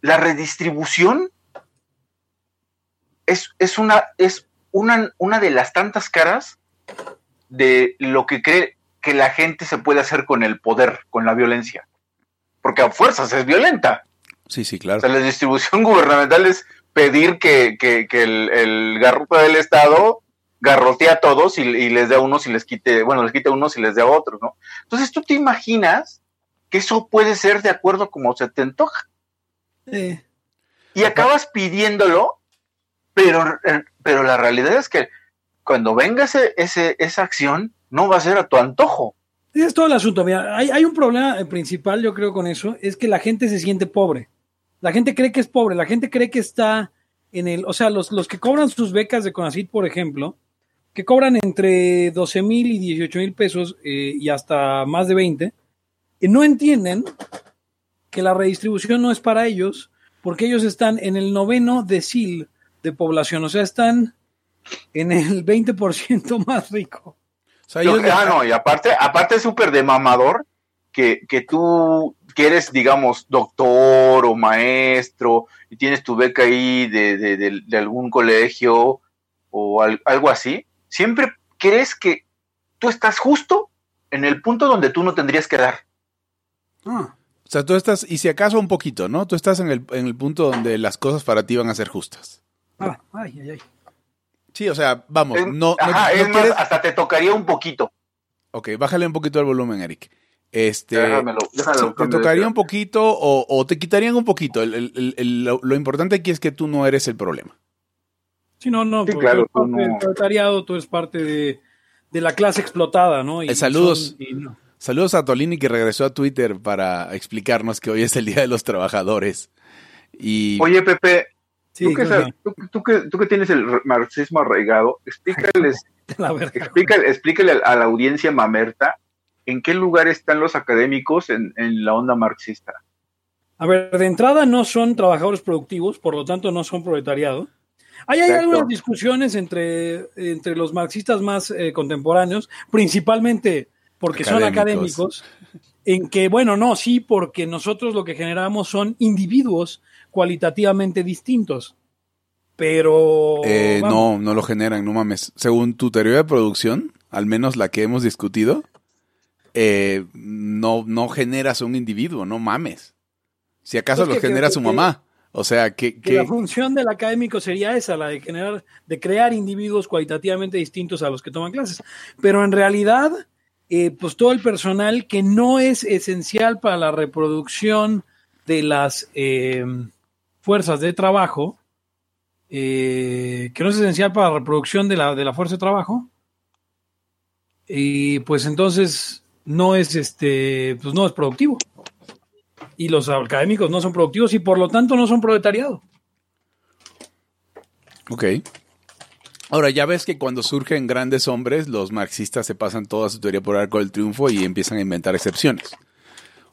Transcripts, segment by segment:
la redistribución es, es, una, es una, una de las tantas caras de lo que cree que la gente se puede hacer con el poder, con la violencia. Porque a fuerzas es violenta. Sí, sí, claro. O sea, la distribución gubernamental es pedir que, que, que el, el garrote del Estado garrotea a todos y, y, les dé a unos y les quite, bueno, les quite a unos y les dé a otros, ¿no? Entonces tú te imaginas que eso puede ser de acuerdo como se te antoja. Sí. Y acabas pidiéndolo, pero, eh, pero la realidad es que cuando venga ese, ese, esa acción, no va a ser a tu antojo. Es todo el asunto. Mira, hay, hay un problema principal, yo creo, con eso, es que la gente se siente pobre. La gente cree que es pobre, la gente cree que está en el, o sea, los, los que cobran sus becas de CONACYT, por ejemplo, que cobran entre 12 mil y 18 mil pesos eh, y hasta más de 20, eh, no entienden que la redistribución no es para ellos, porque ellos están en el noveno decil de población, o sea, están en el 20% más rico. O sea, ellos... Ah, no, y aparte, aparte es súper de mamador que, que tú que eres, digamos, doctor o maestro y tienes tu beca ahí de, de, de, de algún colegio o al, algo así, siempre crees que tú estás justo en el punto donde tú no tendrías que dar. Ah. O sea, tú estás, y si acaso un poquito, ¿no? Tú estás en el, en el punto donde las cosas para ti van a ser justas. Ah, ay, ay, ay. Sí, o sea, vamos, Es- no, no, ajá, no es más, quieres- hasta te tocaría un poquito. Ok, bájale un poquito el volumen, Eric. Este, Déjamelo, déjalo, sí, te tocaría un poquito o, o te quitarían un poquito. El- el- el- el- lo, lo importante aquí es que tú no eres el problema. Sí, no, no, Sí, porque claro, tú no- proletariado, tú eres parte de, de la clase explotada, ¿no? Y Eh, saludos. son- y no. Saludos a Tolini que regresó a Twitter para explicarnos que hoy es el Día de los Trabajadores. Y Oye, Pepe, Sí, tú, que, sabes- tú, tú que, tú que tienes el marxismo arraigado, explícales, la explícale, explícale a la audiencia mamerta en qué lugar están los académicos en, en la onda marxista. A ver, de entrada no son trabajadores productivos, por lo tanto no son proletariado. Ahí hay Exacto. algunas discusiones entre, entre los marxistas más eh, contemporáneos, principalmente porque son Académicos. en que, bueno, no, sí, porque nosotros lo que generamos son individuos cualitativamente distintos. Pero... eh, no, no lo generan, no mames. Según tu teoría de producción, al menos la que hemos discutido, eh, no, no generas un individuo, no mames. Si acaso Pues lo que- genera que- su que- mamá. O sea, que, la función del académico sería esa, la de generar, de crear individuos cualitativamente distintos a los que toman clases. Pero en realidad, eh, pues todo el personal que no es esencial para la reproducción de las eh, fuerzas de trabajo, eh, que no es esencial para la reproducción de la, de la fuerza de trabajo, y pues entonces no es este, pues no es productivo. Y los académicos no son productivos y por lo tanto no son proletariado. Ok. Ahora, ya ves que cuando surgen grandes hombres, los marxistas se pasan toda su teoría por el arco del triunfo y empiezan a inventar excepciones.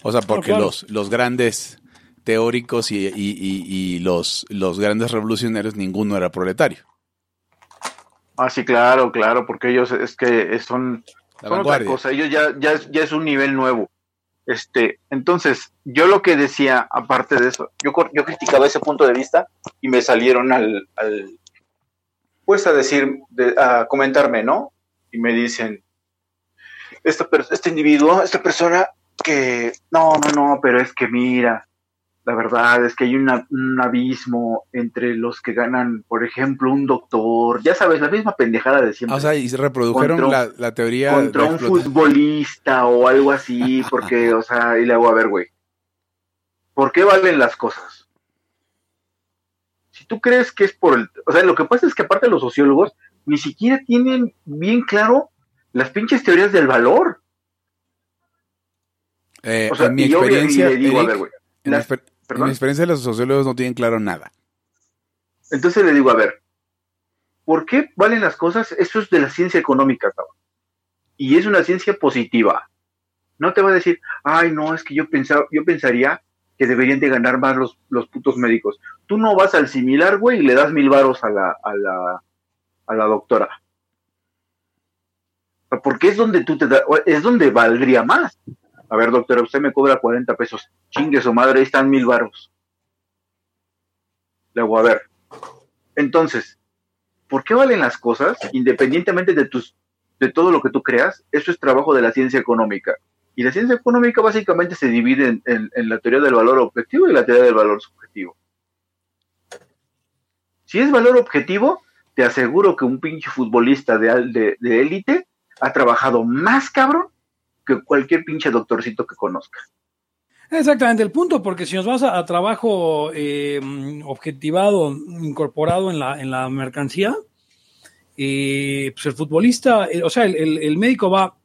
O sea, porque claro. los, los grandes teóricos y, y- y- y los, los grandes revolucionarios, ninguno era proletario. Ah, sí, claro, claro, porque ellos es que son, son otra cosa, ellos ya, ya, es, ya es un nivel nuevo. Este, entonces, yo lo que decía, aparte de eso, yo, yo criticaba ese punto de vista y me salieron al, al pues a decir, de- a comentarme, ¿no? Y me dicen, esta este individuo, esta persona que, no, no, no, pero es que mira, la verdad es que hay una- un abismo entre los que ganan, por ejemplo, un doctor, ya sabes, la misma pendejada de siempre Ah, o sea, y se reprodujeron Contra- la, la teoría contra un futbolista o algo así, porque, o sea, y le hago a ver, güey, ¿por qué valen las cosas? Si tú crees que es por el, o sea, lo que pasa es que aparte los sociólogos ni siquiera tienen bien claro las pinches teorías del valor. Eh, O sea, en mi yo experiencia, le digo, a ver, güey, en, mi las- exper- en mi experiencia los sociólogos no tienen claro nada. Entonces le digo, a ver, ¿por qué valen las cosas? Eso es de la ciencia económica, cabrón. Y es una ciencia positiva. No te va a decir, ay, no, es que yo pensaba, yo pensaría que deberían de ganar más los, los putos médicos. Tú no vas al similar, güey, y le das mil varos a la, a la, a la doctora. Porque es donde tú te da- es donde valdría más. A ver, doctora, usted me cobra 40 pesos. Chingue su madre, ahí están mil varos. Le hago a ver. Entonces, ¿por qué valen las cosas? Independientemente de tus, de todo lo que tú creas, eso es trabajo de la ciencia económica. Y la ciencia económica básicamente se divide en, la teoría del valor objetivo y la teoría del valor subjetivo. Si es valor objetivo, te aseguro que un pinche futbolista de élite ha trabajado más cabrón que cualquier pinche doctorcito que conozca. Exactamente el punto, porque si nos vas a, trabajo eh, objetivado, incorporado en la, en la mercancía, eh, pues el futbolista, eh, o sea, el, médico va,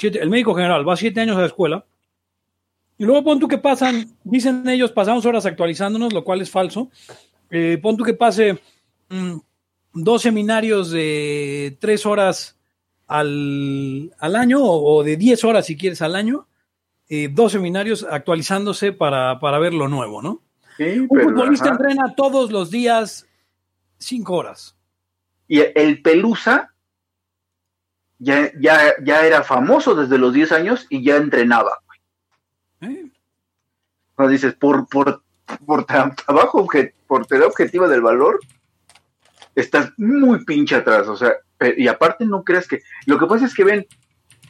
el médico general va siete años a la escuela, y luego pon tú que pasan, dicen ellos, pasamos horas actualizándonos, lo cual es falso. pon tú que pase mm, dos seminarios de tres horas al, año o, de diez horas si quieres al año eh, dos seminarios actualizándose para, ver lo nuevo, ¿no? Un futbolista entrena todos los días cinco horas. Y el Pelusa ya, ya, ya era famoso desde los 10 años y ya entrenaba. ¿Eh? No dices, por, por, por trabajo, por tener objetiva del valor, estás muy pinche atrás. O sea, y aparte no creas que. Lo que pasa es que ven,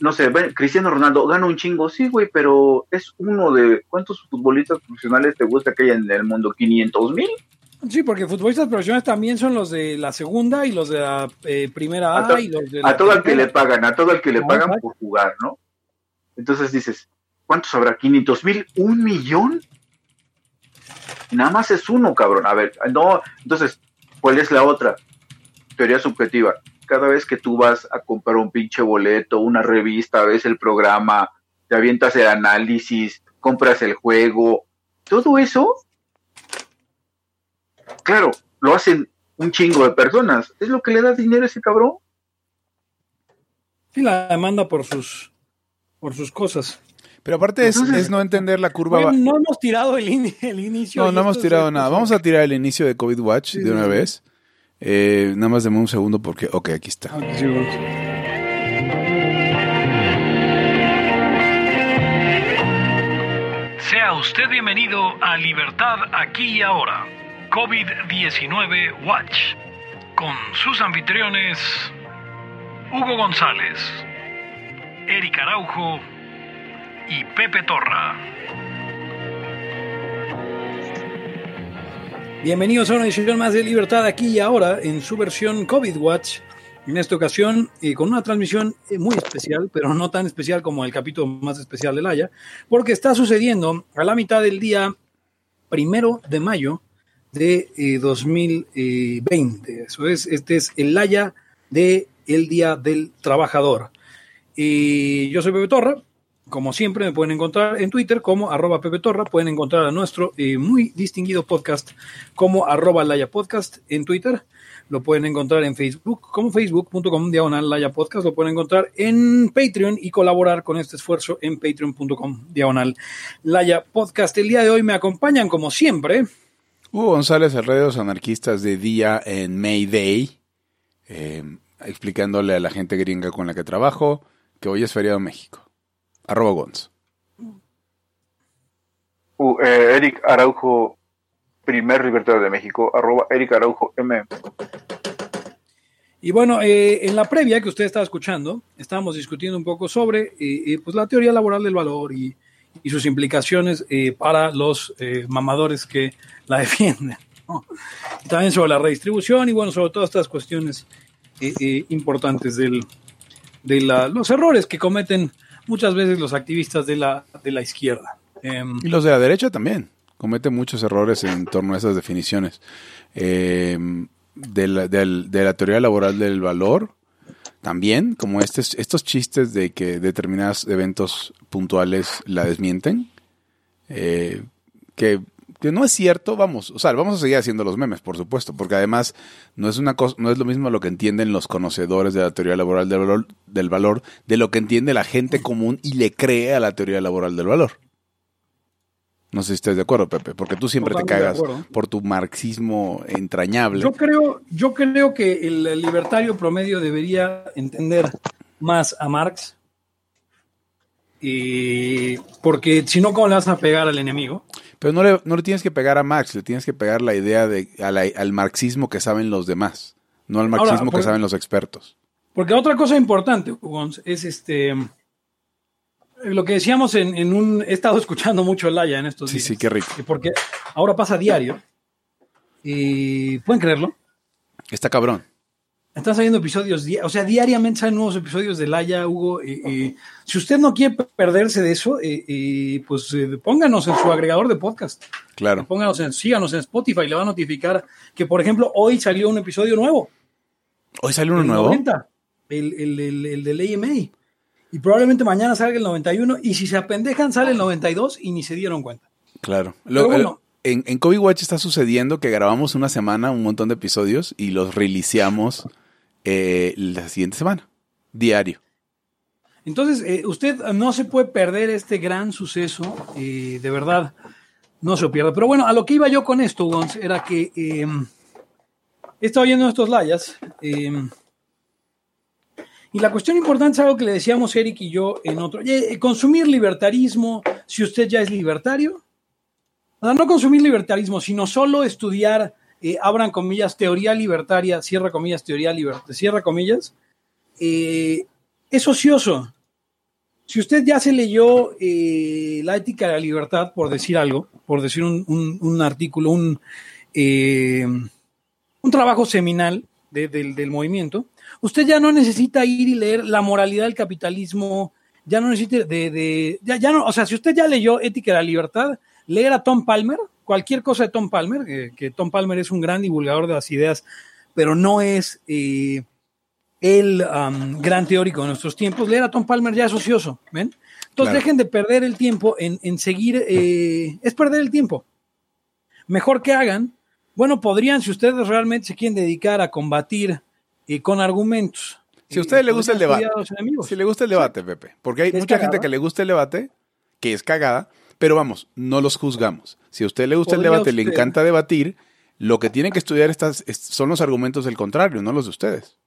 no sé, Cristiano Ronaldo gana un chingo, sí, güey, pero es uno de. ¿Cuántos futbolistas profesionales te gusta que haya en el mundo? ¿500 mil? Sí, porque futbolistas profesionales también son los de la segunda y los de la eh, primera A, y los de A todo el que le pagan, a todo el que le pagan por jugar, ¿no? Entonces dices, ¿cuántos habrá? ¿500 mil? ¿Un millón? Nada más es uno, cabrón. A ver, no, entonces, ¿cuál es la otra? Teoría subjetiva cada vez que tú vas a comprar un pinche boleto, una revista, ves el programa, te avientas el análisis, compras el juego, todo eso, claro, lo hacen un chingo de personas. Es lo que le da dinero a ese cabrón. Sí, la demanda por sus, por sus cosas. Pero aparte es, no entender la curva. no hemos tirado el, inicio. No, no hemos tirado nada. Vamos a tirar el inicio de COVID Watch de una vez. Eh, nada más deme un segundo porque, ok, aquí está. Sea usted bienvenido a Libertad aquí y ahora, COVID-19 Watch, con sus anfitriones Hugo González, Eric Araujo y Pepe Torra. Bienvenidos a una edición más de Libertad aquí y ahora en su versión COVID Watch. En esta ocasión eh, con una transmisión eh, muy especial, pero no tan especial como el capítulo más especial del Haya, porque está sucediendo a la mitad del día primero de mayo de 2020. Eh, Eso es, este es el Haya de el Día del Trabajador. Y yo soy Pepe Torra, como siempre, me pueden encontrar en Twitter como arroba Pepe Torra. Pueden encontrar a nuestro eh, muy distinguido podcast como arroba Laya Podcast en Twitter. Lo pueden encontrar en Facebook como facebook.com diagonal Laya Podcast. Lo pueden encontrar en Patreon y colaborar con este esfuerzo en patreon.com diagonal Laya Podcast. El día de hoy me acompañan como siempre. Hugo González, rey de los anarquistas de día en May Day, eh, explicándole a la gente gringa con la que trabajo que hoy es feriado en México. Arroba Gons. Uh, eh, Eric Araujo, primer libertador de México, arroba Eric Araujo M. Y bueno, eh, en la previa que usted estaba escuchando, estábamos discutiendo un poco sobre eh, pues la teoría laboral del valor y, sus implicaciones para los mamadores que la defienden. también sobre la redistribución y bueno, sobre todas estas cuestiones importantes del, de los errores que cometen muchas veces los activistas de la, de la izquierda. Em, y los de la derecha también cometen muchos errores en torno a esas definiciones. Em, de, la, de, la, teoría laboral del valor, también, como estos, estos chistes de que determinados eventos puntuales la desmienten, eh, que que no es cierto, vamos, o sea, vamos a seguir haciendo los memes, por supuesto, porque además no es una cosa, no es lo mismo lo que entienden los conocedores de la teoría laboral del valor, del valor de lo que entiende la gente común y le cree a la teoría laboral del valor. No sé si estás de acuerdo, Pepe, porque tú siempre te cagas por tu marxismo entrañable. Yo creo, yo creo que el libertario promedio debería entender más a Marx, porque si no, ¿cómo le vas a pegar al enemigo? Pero no le, no le tienes que pegar a Marx, le tienes que pegar la idea de, al marxismo que saben los demás, no al marxismo que saben los expertos. Porque otra cosa importante, es este lo que decíamos en, un. He estado escuchando mucho el Laya en estos días. Sí, sí, qué rico. Porque ahora pasa diario. Y. ¿Pueden creerlo? Está cabrón. Están saliendo episodios, o sea, diariamente salen nuevos episodios de Laya, Hugo. si usted no quiere perderse de eso, pues eh, pónganos en su agregador de podcast. Claro. Pónganos en, síganos en Spotify, le va a notificar que, por ejemplo, hoy salió un episodio nuevo. ¿Hoy salió uno nuevo? el, el, el, el del AMA. Y probablemente mañana salga el 91 y si se apendejan sale el 92 y ni se dieron cuenta. Claro. Lo, en, en Kobe Watch está sucediendo que grabamos una semana un montón de episodios y los releaseamos eh, la siguiente semana, diario. Entonces, eh, usted no se puede perder este gran suceso, eh, de verdad, no se lo pierda. Pero bueno, a lo que iba yo con esto, Gons, era que eh, he estado oyendo estos layas. Y la cuestión importante es algo que le decíamos Eric y yo en otro. consumir libertarismo, si usted ya es libertario. no consumir libertarismo, sino solo estudiar, eh, abran comillas, teoría libertaria, cierra comillas, teoría libertaria, cierra comillas. Eh, es ocioso. Si usted ya se leyó eh, La ética de la libertad, por decir algo, por decir un, artículo, un, un trabajo seminal del movimiento, usted ya no necesita ir y leer la moralidad del capitalismo, ya no necesita de, ya, no, o sea, si usted ya leyó Ética de la Libertad, leer a Tom Palmer, cualquier cosa de Tom Palmer, que, Tom Palmer es un gran divulgador de las ideas, pero no es eh, el gran teórico de nuestros tiempos, leer a Tom Palmer ya es ocioso, ¿ven? Entonces dejen de perder el tiempo en, seguir, eh, es perder el tiempo. Mejor que hagan, bueno, podrían, si ustedes realmente se quieren dedicar a combatir y con argumentos. Si a usted le gusta el debate, si le gusta el debate, Pepe, porque hay mucha gente que le gusta el debate, que es cagada, pero vamos, no los juzgamos. Si a usted le gusta el debate, le encanta debatir, lo que tienen que estudiar estas, son los argumentos del contrario, no los de ustedes.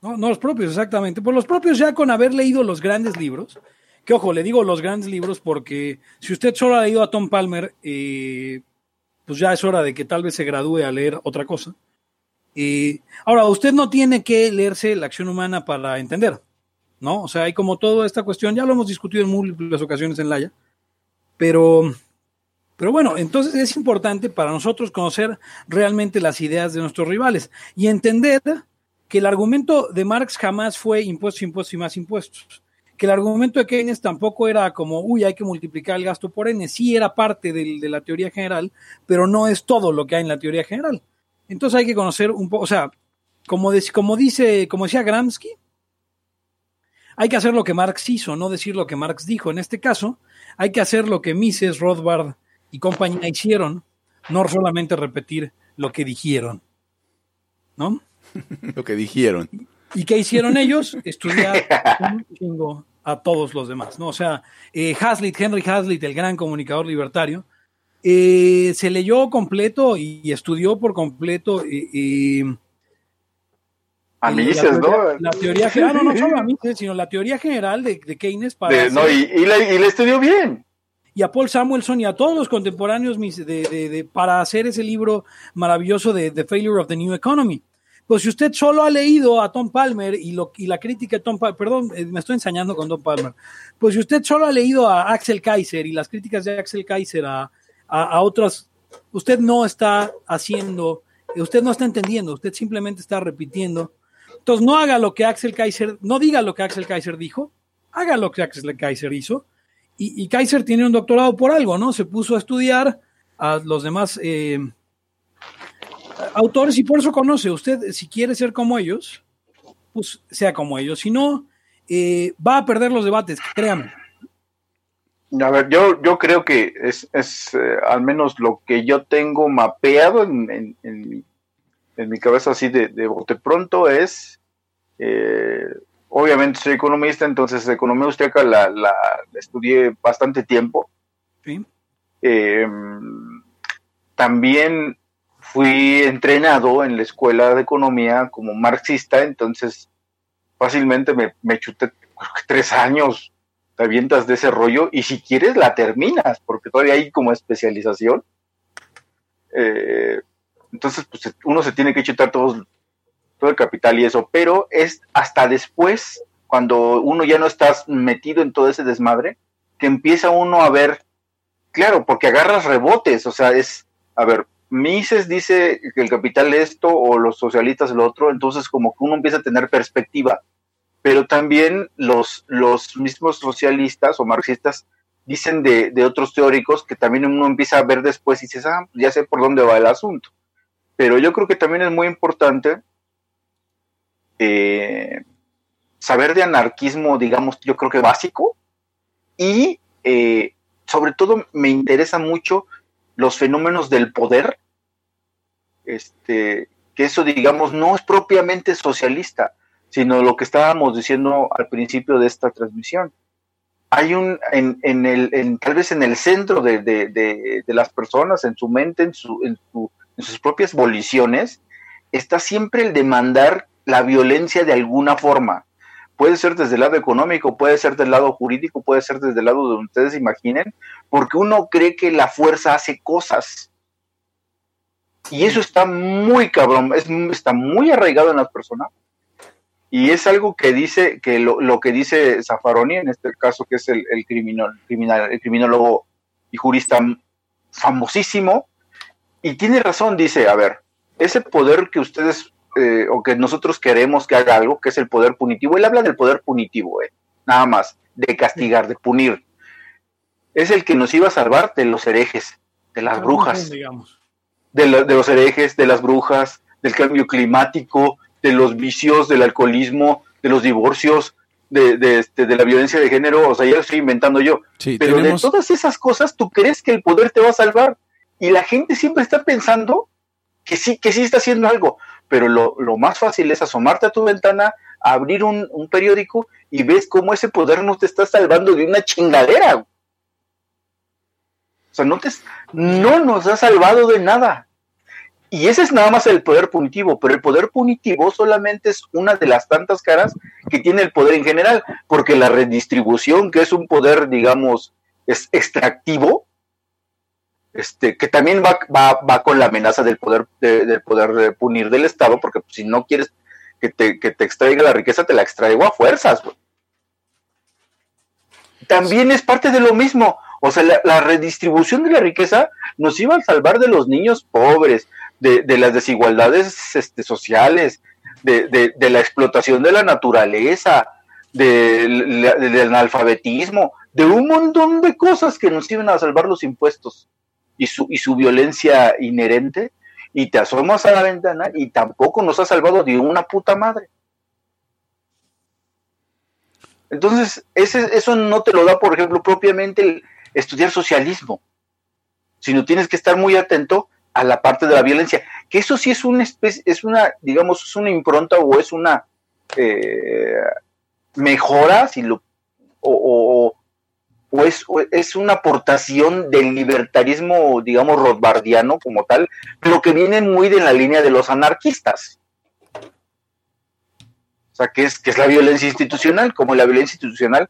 No, no los propios, exactamente. Pues los propios ya con haber leído los grandes libros, que ojo, le digo los grandes libros porque si usted solo ha leído a Tom Palmer, eh, pues ya es hora de que tal vez se gradúe a leer otra cosa ahora, usted no tiene que leerse la acción humana para entender, ¿no? O sea, hay como toda esta cuestión, ya lo hemos discutido en múltiples ocasiones en Laia, pero, pero bueno, entonces es importante para nosotros conocer realmente las ideas de nuestros rivales y entender que el argumento de Marx jamás fue impuestos, impuestos y más impuestos. Que el argumento de Keynes tampoco era como, uy, hay que multiplicar el gasto por N. Sí era parte de la teoría general, pero no es todo lo que hay en la teoría general. Entonces hay que conocer un poco, o sea, como, como dice, como decía Gramsci, hay que hacer lo que Marx hizo, no decir lo que Marx dijo. En este caso, hay que hacer lo que Mises, Rothbard y compañía hicieron, no solamente repetir lo que dijeron. ¿No? lo que dijeron. ¿Y qué hicieron ellos? Estudiar un chingo a todos los demás, ¿no? O sea, eh, Hazlitt, Henry Hazlitt, el gran comunicador libertario, eh, se leyó completo y, estudió por completo. a Mises, ¿no? La teoría general, no, no solo a Mises, sino la teoría general de, Keynes para. no, y, le, estudió bien. Y a Paul Samuelson y a todos los contemporáneos para hacer ese libro maravilloso de The Failure of the New Economy. Pues si usted solo ha leído a Tom Palmer y, lo, y la crítica de Tom Palmer, perdón, eh, me estoy ensañando con Tom Palmer, pues si usted solo ha leído a Axel Kaiser y las críticas de Axel Kaiser a, a, otras, usted no está haciendo, usted no está entendiendo, usted simplemente está repitiendo. Entonces no haga lo que Axel Kaiser, no diga lo que Axel Kaiser dijo, haga lo que Axel Kaiser hizo. Y, Kaiser tiene un doctorado por algo, ¿no? Se puso a estudiar a los demás eh, autores y por eso conoce. Usted, si quiere ser como ellos, pues sea como ellos. Si no, eh, va a perder los debates, créame. A ver, yo, yo creo que es, es eh, al menos lo que yo tengo mapeado en, en, mi, cabeza así de, de bote pronto es, eh, obviamente soy economista, entonces economía austríaca la, la, estudié bastante tiempo. Em, también fui entrenado en la escuela de economía como marxista, entonces fácilmente me, me chuté tres años te avientas de ese rollo y si quieres la terminas, porque todavía hay como especialización. Eh, entonces, pues uno se tiene que chutar todo el capital y eso, pero es hasta después, cuando uno ya no está metido en todo ese desmadre, que empieza uno a ver, claro, porque agarras rebotes, o sea, es, a ver, Mises dice que el capital es esto o los socialistas lo otro, entonces como que uno empieza a tener perspectiva, pero también los, los mismos socialistas o marxistas dicen de, de otros teóricos que también uno empieza a ver después y dices, ah, ya sé por dónde va el asunto. Pero yo creo que también es muy importante eh, saber de anarquismo, digamos, yo creo que básico, y eh, sobre todo me interesa mucho los fenómenos del poder este, que eso, digamos, no es propiamente socialista, sino lo que estábamos diciendo al principio de esta transmisión. Hay un, en, en el, tal vez en el centro de, de, de, las personas, en su mente, en, su, en, su, en sus propias voliciones, está siempre el demandar la violencia de alguna forma. Puede ser desde el lado económico, puede ser del lado jurídico, puede ser desde el lado donde ustedes imaginen, porque uno cree que la fuerza hace cosas y eso está muy cabrón, es, está muy arraigado en las personas. Y es algo que dice, que lo, lo que dice Zaffaroni, en este caso, que es el, el, criminal, criminal, el criminólogo y jurista famosísimo, y tiene razón, dice, a ver, ese poder que ustedes eh, o que nosotros queremos que haga algo, que es el poder punitivo, él habla del poder punitivo, eh, nada más, de castigar, de punir. Es el que nos iba a salvar de los herejes, de las brujas. Digamos de, los herejes, de las brujas, del cambio climático, de los vicios, del alcoholismo, de los divorcios, de, de, este, de la violencia de género, o sea, ya lo estoy inventando yo. Pero de todas esas cosas, tú crees que el poder te va a salvar. Y la gente siempre está pensando que sí, que sí está haciendo algo. Pero lo, lo más fácil es asomarte a tu ventana, abrir un, un, periódico y ves cómo ese poder no te está salvando de una chingadera. O sea, no, te, no nos ha salvado de nada. Y ese es nada más el poder punitivo, pero el poder punitivo solamente es una de las tantas caras que tiene el poder en general, porque la redistribución, que es un poder, digamos, es extractivo, este, que también va, va, va con la amenaza del poder, de, del poder punir del Estado, porque si no quieres que te, que te extraiga la riqueza, te la extraigo a fuerzas. También es parte de lo mismo. O sea, la, redistribución de la riqueza nos iba a salvar de los niños pobres, de, las desigualdades este, sociales, de, la explotación de la naturaleza, del analfabetismo, de un montón de cosas que nos iban a salvar los impuestos y su, y su violencia inherente. Y te asomas a la ventana y tampoco nos ha salvado de una puta madre. Entonces, ese, eso no te lo da, por ejemplo, propiamente el, estudiar socialismo, sino tienes que estar muy atento a la parte de la violencia, que eso sí es una especie, es una, digamos, es una impronta o es una eh, mejora, si lo, o, es, es, una aportación del libertarismo, digamos, rothbardiano como tal, pero que viene muy de la línea de los anarquistas. O sea, que es, que es la violencia institucional, como la violencia institucional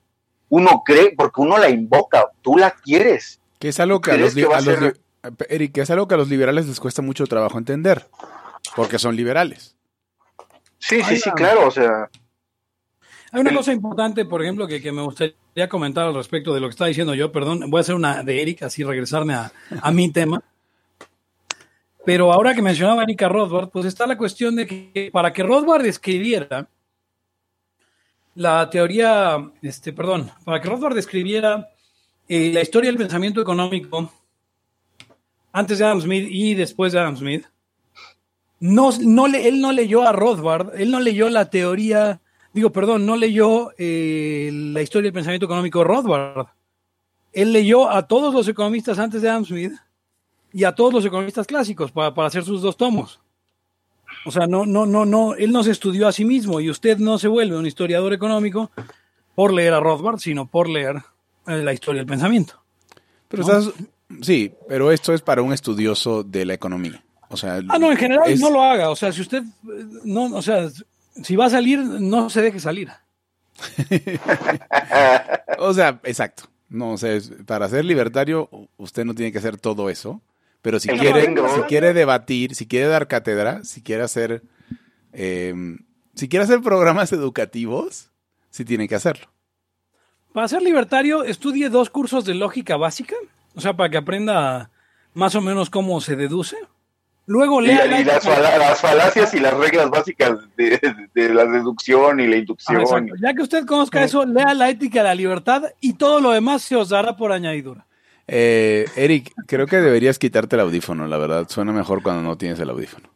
uno cree, porque uno la invoca, tú la quieres. Que es algo que a los, Eric, es algo que a los liberales les cuesta mucho trabajo entender, porque son liberales. Sí, sí, sí, claro, o sea. Hay una cosa importante, por ejemplo, que, me gustaría comentar al respecto de lo que está diciendo yo, perdón, voy a hacer una de Eric, así regresarme a, a mi tema. Pero ahora que mencionaba Erika Rothbard, pues está la cuestión de que para que Rothbard escribiera, la teoría, este, perdón, para que Rothbard describiera eh, la historia del pensamiento económico antes de Adam Smith y después de Adam Smith, no, no le, él no leyó a Rothbard, él no leyó la teoría, digo, perdón, no leyó eh, la historia del pensamiento económico de Rothbard. Él leyó a todos los economistas antes de Adam Smith y a todos los economistas clásicos para, para hacer sus dos tomos. O sea, no, no, no, no, él no se estudió a sí mismo y usted no se vuelve un historiador económico por leer a Rothbard, sino por leer eh, la historia del pensamiento. Pero sí, pero esto es para un estudioso de la economía. O sea, ah, no, en general no lo haga. O sea, si usted no, o sea, si va a salir, no se deje salir. o sea, exacto. No, o sea, para ser libertario, usted no tiene que hacer todo eso. Pero si quiere, si quiere debatir, si quiere dar cátedra, si quiere hacer, em, si quiere hacer programas educativos, sí tiene que hacerlo. Para ser libertario, estudie dos cursos de lógica básica, o sea, para que aprenda más o menos cómo se deduce. Luego lea. las, falacias y las reglas básicas de, la deducción y la inducción. ya que usted conozca eso, lea la ética de la libertad y todo lo demás se os dará por añadidura. Eh, Eric, creo que deberías quitarte el audífono, la verdad. Suena mejor cuando no tienes el audífono.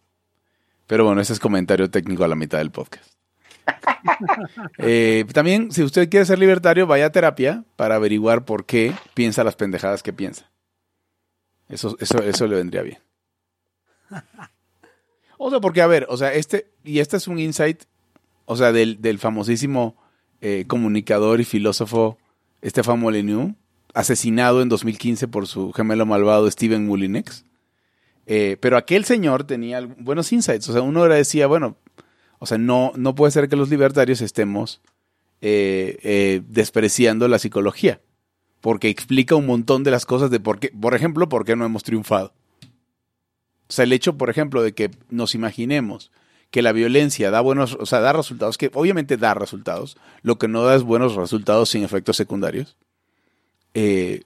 Pero bueno, ese es comentario técnico a la mitad del podcast. Eh, también, si usted quiere ser libertario, vaya a terapia para averiguar por qué piensa las pendejadas que piensa. Eso, eso, eso le vendría bien. O sea, porque, a ver, o sea, este, y este es un insight, o sea, del, famosísimo eh, comunicador y filósofo Stefan Molyneux, asesinado en 2015 por su gemelo malvado Steven Mullinex. Eh, pero aquel señor tenía buenos insights. O sea, uno decía, bueno, o sea, no, no puede ser que los libertarios estemos eh, despreciando la psicología, porque explica un montón de las cosas de por qué, por ejemplo, por qué no hemos triunfado. O sea, el hecho, por ejemplo, de que nos imaginemos que la violencia da buenos, o sea, da resultados, que obviamente da resultados, lo que no da es buenos resultados sin efectos secundarios. Eh,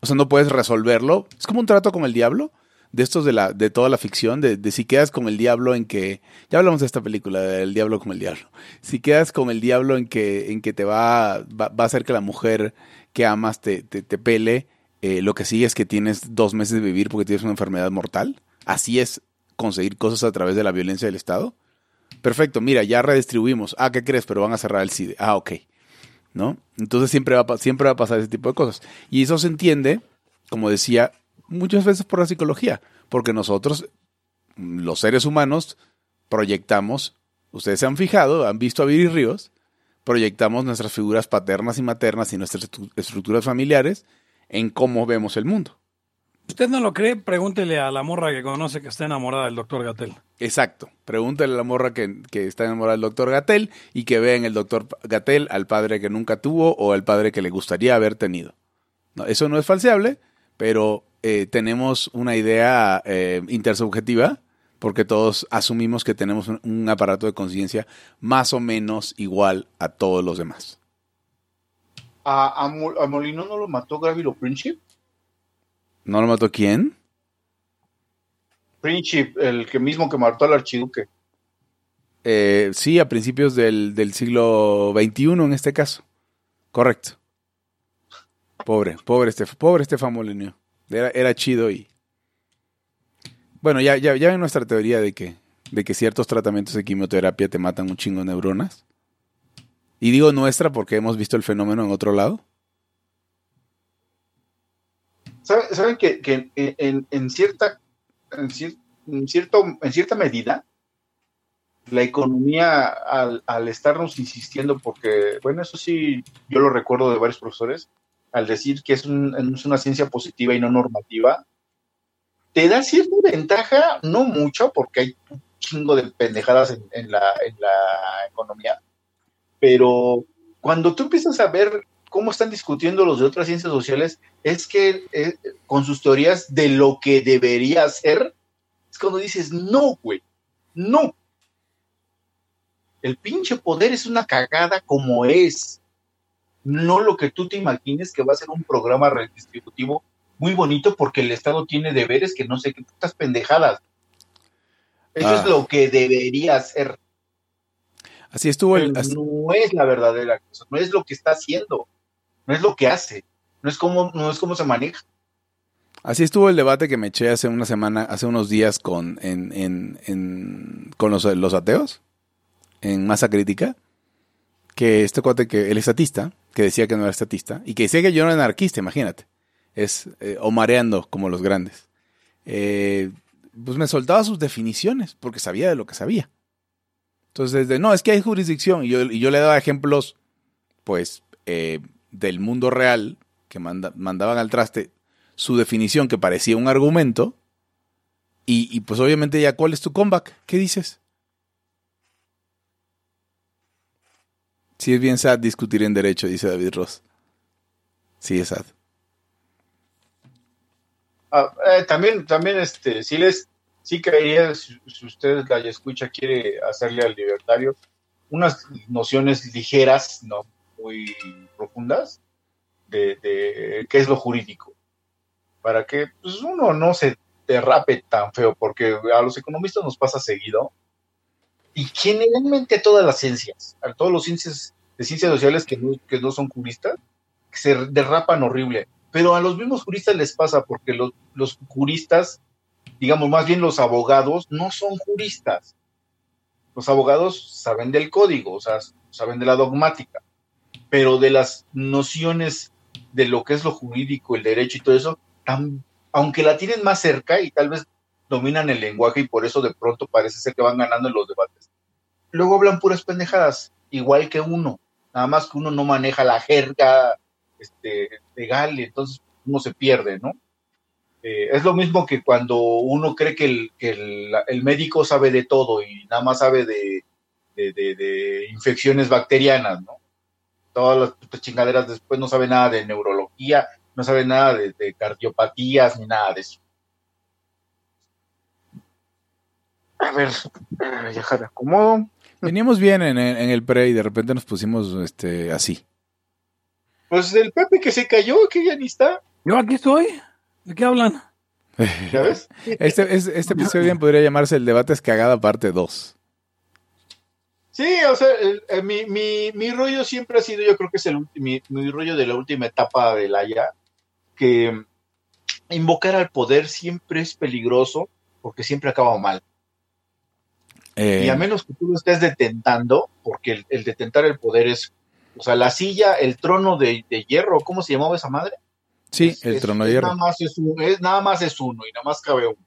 o sea, no puedes resolverlo. Es como un trato con el diablo, de estos de la, de toda la ficción, de, si quedas con el diablo en que, ya hablamos de esta película, del diablo con el diablo. Si quedas con el diablo en que, en que te va, va, a hacer que la mujer que amas te, te, pele, eh, lo que sigue es que tienes dos meses de vivir porque tienes una enfermedad mortal así es conseguir cosas a través de la violencia del Estado. Perfecto, mira, ya redistribuimos. Ah, ¿qué crees? Pero van a cerrar el CIDE. Ah, ok. ¿No? Entonces siempre va, siempre va a pasar ese tipo de cosas. Y eso se entiende, como decía, muchas veces por la psicología, porque nosotros, los seres humanos, proyectamos, ustedes se han fijado, han visto a Viri Ríos, proyectamos nuestras figuras paternas y maternas y nuestras estructuras familiares en cómo vemos el mundo usted no lo cree, pregúntele a la morra que conoce que está enamorada del doctor Gatel. Exacto. Pregúntele a la morra que, está enamorada del doctor Gatel y que ve en el doctor Gatel al padre que nunca tuvo o al padre que le gustaría haber tenido. No, eso no es falseable, pero eh, tenemos una idea eh, intersubjetiva porque todos asumimos que tenemos un, aparato de conciencia más o menos igual a todos los demás. ¿A, Molino no lo mató Gravilo Princip? ¿No lo mató quién? Príncipe, el que mismo que mató al archiduque. Eh, sí, a principios del, siglo XXI en este caso. Correcto. Pobre, pobre Estefan, pobre Estefan Molinio. Era, era chido y... Bueno, ya, ya, ya ven nuestra teoría de que, de que ciertos tratamientos de quimioterapia te matan un chingo de neuronas. Y digo nuestra porque hemos visto el fenómeno en otro lado. ¿Saben, que, en, cierta, en, cierto, en cierta medida, la economía, al, estarnos insistiendo, porque, bueno, eso sí, yo lo recuerdo de varios profesores, al decir que es, una ciencia positiva y no normativa, te da cierta ventaja, no mucho, porque hay un chingo de pendejadas en, la, en la economía, pero cuando tú empiezas a ver cómo están discutiendo los de otras ciencias sociales es que eh, con sus teorías de lo que debería ser, es cuando dices, no, güey, no. El pinche poder es una cagada como es. No lo que tú te imagines que va a ser un programa redistributivo muy bonito porque el Estado tiene deberes que no sé qué putas pendejadas. Eso es ah. lo que debería ser. Así estuvo el. No es la verdadera cosa, no es lo que está haciendo no es lo que hace, no es cómo, no es se maneja. Así estuvo el debate que me eché hace una semana, hace unos días con, en, en, con los, los, ateos, en masa crítica, que este cuate que, el estatista, que decía que no era estatista, y que decía que yo no era anarquista, imagínate, es, eh, o mareando como los grandes, eh, pues me soltaba sus definiciones, porque sabía de lo que sabía. Entonces, de, no, es que hay jurisdicción, y yo, y yo le daba ejemplos, pues, eh, del mundo real que mandaban al traste su definición que parecía un argumento. Y, pues obviamente ya, ¿cuál es tu comeback? ¿Qué dices? Sí, es bien sad discutir en derecho, dice David Ross. Sí, es sad. Ah, eh, también, también, este, si les, sí creería, si, si usted la escucha quiere hacerle al libertario, unas nociones ligeras, no muy profundas, de, de qué es lo jurídico, para que pues, uno no se derrape tan feo, porque a los economistas nos pasa seguido, y generalmente todas las ciencias, a todos los ciencias de ciencias sociales que no, que no son juristas, se derrapan horrible, pero a los mismos juristas les pasa porque los, los juristas, digamos más bien los abogados, no son juristas. Los abogados saben del código, o sea, saben de la dogmática, pero de las nociones de lo que es lo jurídico, el derecho y todo eso, aunque la tienen más cerca y tal vez dominan el lenguaje y por eso de pronto parece ser que van ganando en los debates. Luego hablan puras pendejadas, igual que uno, nada más que uno no maneja la jerga este, legal y entonces uno se pierde, ¿no? Eh, es lo mismo que cuando uno cree que, el, médico sabe de todo y nada más sabe de infecciones bacterianas, ¿no? Todas las chingaderas después no sabe nada de neurología, no sabe nada de, de cardiopatías ni nada de eso. A ver, ya me acomodo. Veníamos bien en, en, el pre y de repente nos pusimos este así. Pues el Pepe que se cayó, que ya ni está. Yo aquí estoy. ¿De qué hablan? ¿Ya ves? Este, este, este episodio bien podría llamarse El debate es cagada parte 2. Sí, o sea, el, el, mi, mi, mi, rollo siempre ha sido, yo creo que es el mi, mi rollo de la última etapa de la ya, que invocar al poder siempre es peligroso porque siempre acaba mal. Eh, y a menos que tú lo estés detentando, porque el, el, detentar el poder es, o sea, la silla, el trono de, de hierro, ¿cómo se llamaba esa madre? Sí, es, el es, trono de hierro. Nada más es, uno, es, nada más es uno y nada más cabe uno.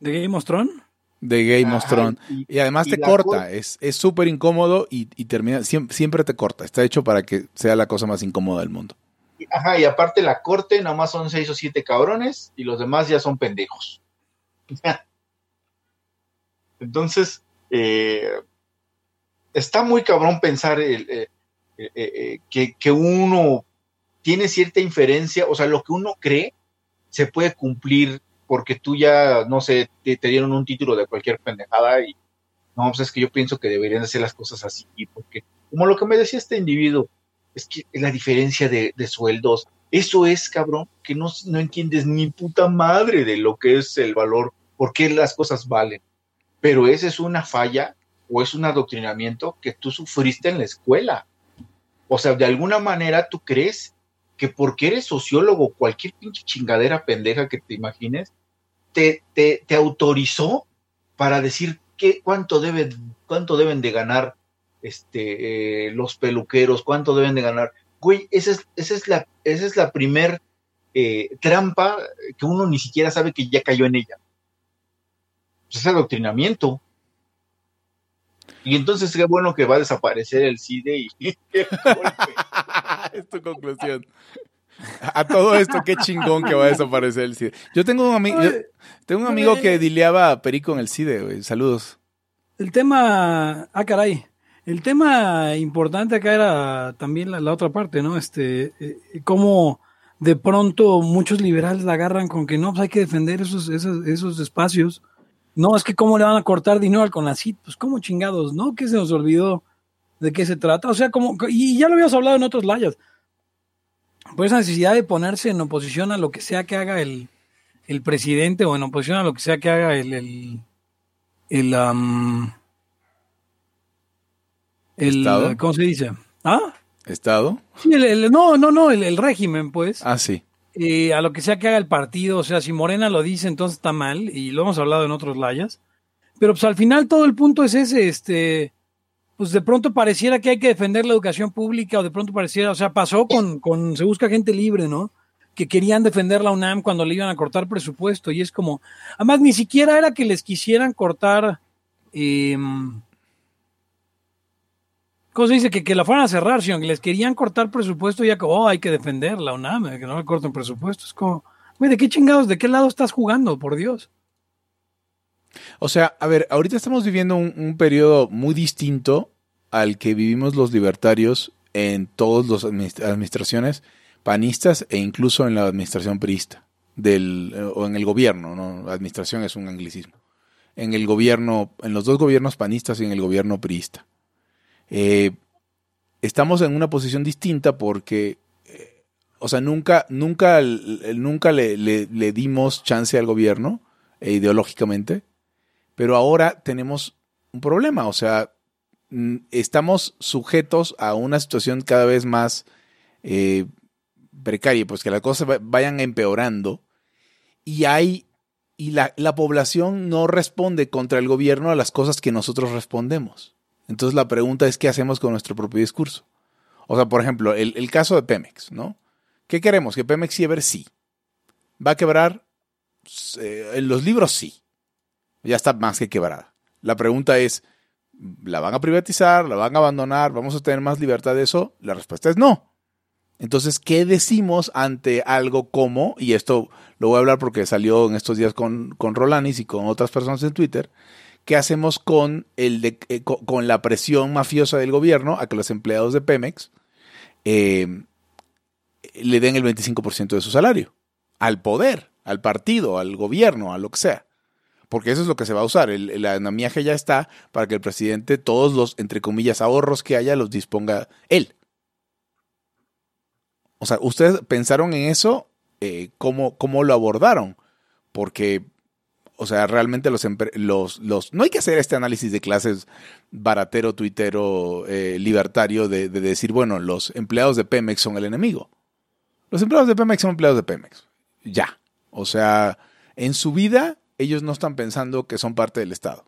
¿De Game of Thrones? De Game of Thrones. Y, y, además y te corta, es súper incómodo y, y, termina, siempre, siempre te corta. Está hecho para que sea la cosa más incómoda del mundo. Ajá, y aparte la corte nada más son seis o siete cabrones y los demás ya son pendejos. Entonces, eh, está muy cabrón pensar el, eh, eh, que, que, uno tiene cierta inferencia, o sea, lo que uno cree se puede cumplir porque tú ya, no sé, te, dieron un título de cualquier pendejada y no, pues es que yo pienso que deberían hacer las cosas así, porque como lo que me decía este individuo, es que la diferencia de, de sueldos, eso es, cabrón, que no, no entiendes ni puta madre de lo que es el valor, por qué las cosas valen pero esa es una falla o es un adoctrinamiento que tú sufriste en la escuela. O sea, de alguna manera tú crees que porque eres sociólogo, cualquier pinche chingadera pendeja que te imagines, te, te, te autorizó para decir qué, cuánto, deben, cuánto deben de ganar este, eh, los peluqueros, cuánto deben de ganar. Güey, esa es, esa es la, esa es la primer eh, trampa que uno ni siquiera sabe que ya cayó en ella pues es adoctrinamiento. Y entonces qué bueno que va a desaparecer el CIDE y es tu conclusión. A todo esto, qué chingón que va a desaparecer el CIDE. Yo tengo un amigo, tengo un amigo que dileaba perico en el CIDE, güey. Saludos. El tema, ah, caray. El tema importante acá era también la, la otra parte, ¿no? Este, eh, cómo de pronto muchos liberales la agarran con que no, pues hay que defender esos, esos, esos espacios no, es que cómo le van a cortar dinero al CONACIT, pues cómo chingados, ¿no? ¿Qué se nos olvidó de qué se trata? O sea, como, y ya lo habíamos hablado en otros layas. Por esa necesidad de ponerse en oposición a lo que sea que haga el, el presidente o en oposición a lo que sea que haga el, el, el, um, el ¿Estado? ¿cómo se dice? ¿Ah? ¿Estado? Sí, el, no, no, no, el, el régimen, pues. Ah, sí eh, a lo que sea que haga el partido, o sea, si Morena lo dice, entonces está mal, y lo hemos hablado en otros layas. Pero pues al final todo el punto es ese, este, pues de pronto pareciera que hay que defender la educación pública, o de pronto pareciera, o sea, pasó con, con Se Busca Gente Libre, ¿no? Que querían defender la UNAM cuando le iban a cortar presupuesto, y es como, además ni siquiera era que les quisieran cortar, eh, ¿Cómo se dice? Que, que la fueran a cerrar, sino que les querían cortar presupuesto ya como, oh, hay que defender la UNAM, que no le corten presupuesto. Es como, güey, ¿de qué chingados, de qué lado estás jugando, por Dios? O sea, a ver, ahorita estamos viviendo un, periodo muy distinto al que vivimos los libertarios en todas las administraciones panistas e incluso en la administración priista del, eh, o en el gobierno, ¿no? Administración es un anglicismo. En el gobierno, en los dos gobiernos panistas y en el gobierno priista. Eh, estamos en una posición distinta porque, eh, o sea, nunca, nunca, nunca le, le, dimos chance al gobierno ideológicamente, pero ahora tenemos un problema, o sea, estamos sujetos a una situación cada vez más precaria, pues que las cosas vayan empeorando y hay y la, población no responde contra el gobierno a las cosas que nosotros respondemos. Entonces la pregunta es qué hacemos con nuestro propio discurso. O sea, por ejemplo, el, caso de Pemex, ¿no? ¿Qué queremos? ¿Que Pemex quiebre? Sí. ¿Va a quebrar? Eh, en los libros sí. Ya está más que quebrada. La pregunta es, ¿la van a privatizar? ¿La van a abandonar? ¿Vamos a tener más libertad de eso? La respuesta es no. Entonces, ¿qué decimos ante algo como, y esto lo voy a hablar porque salió en estos días con, con Rolanis y con otras personas en Twitter, ¿qué hacemos con, el de, eh, con, la presión mafiosa del gobierno a que los empleados de Pemex eh, le den el 25% de su salario? Al poder, al partido, al gobierno, a lo que sea. Porque eso es lo que se va a usar. El, el ya está para que el presidente todos los, entre comillas, ahorros que haya los disponga él. O sea, ¿ustedes pensaron en eso? Eh, ¿cómo, ¿Cómo lo abordaron? Porque, o sea, realmente los, los, los... No hay que hacer este análisis de clases baratero, tuitero, eh, libertario, de, de decir, bueno, los empleados de Pemex son el enemigo. Los empleados de Pemex son empleados de Pemex. Ya. O sea, en su vida ellos no están pensando que son parte del Estado.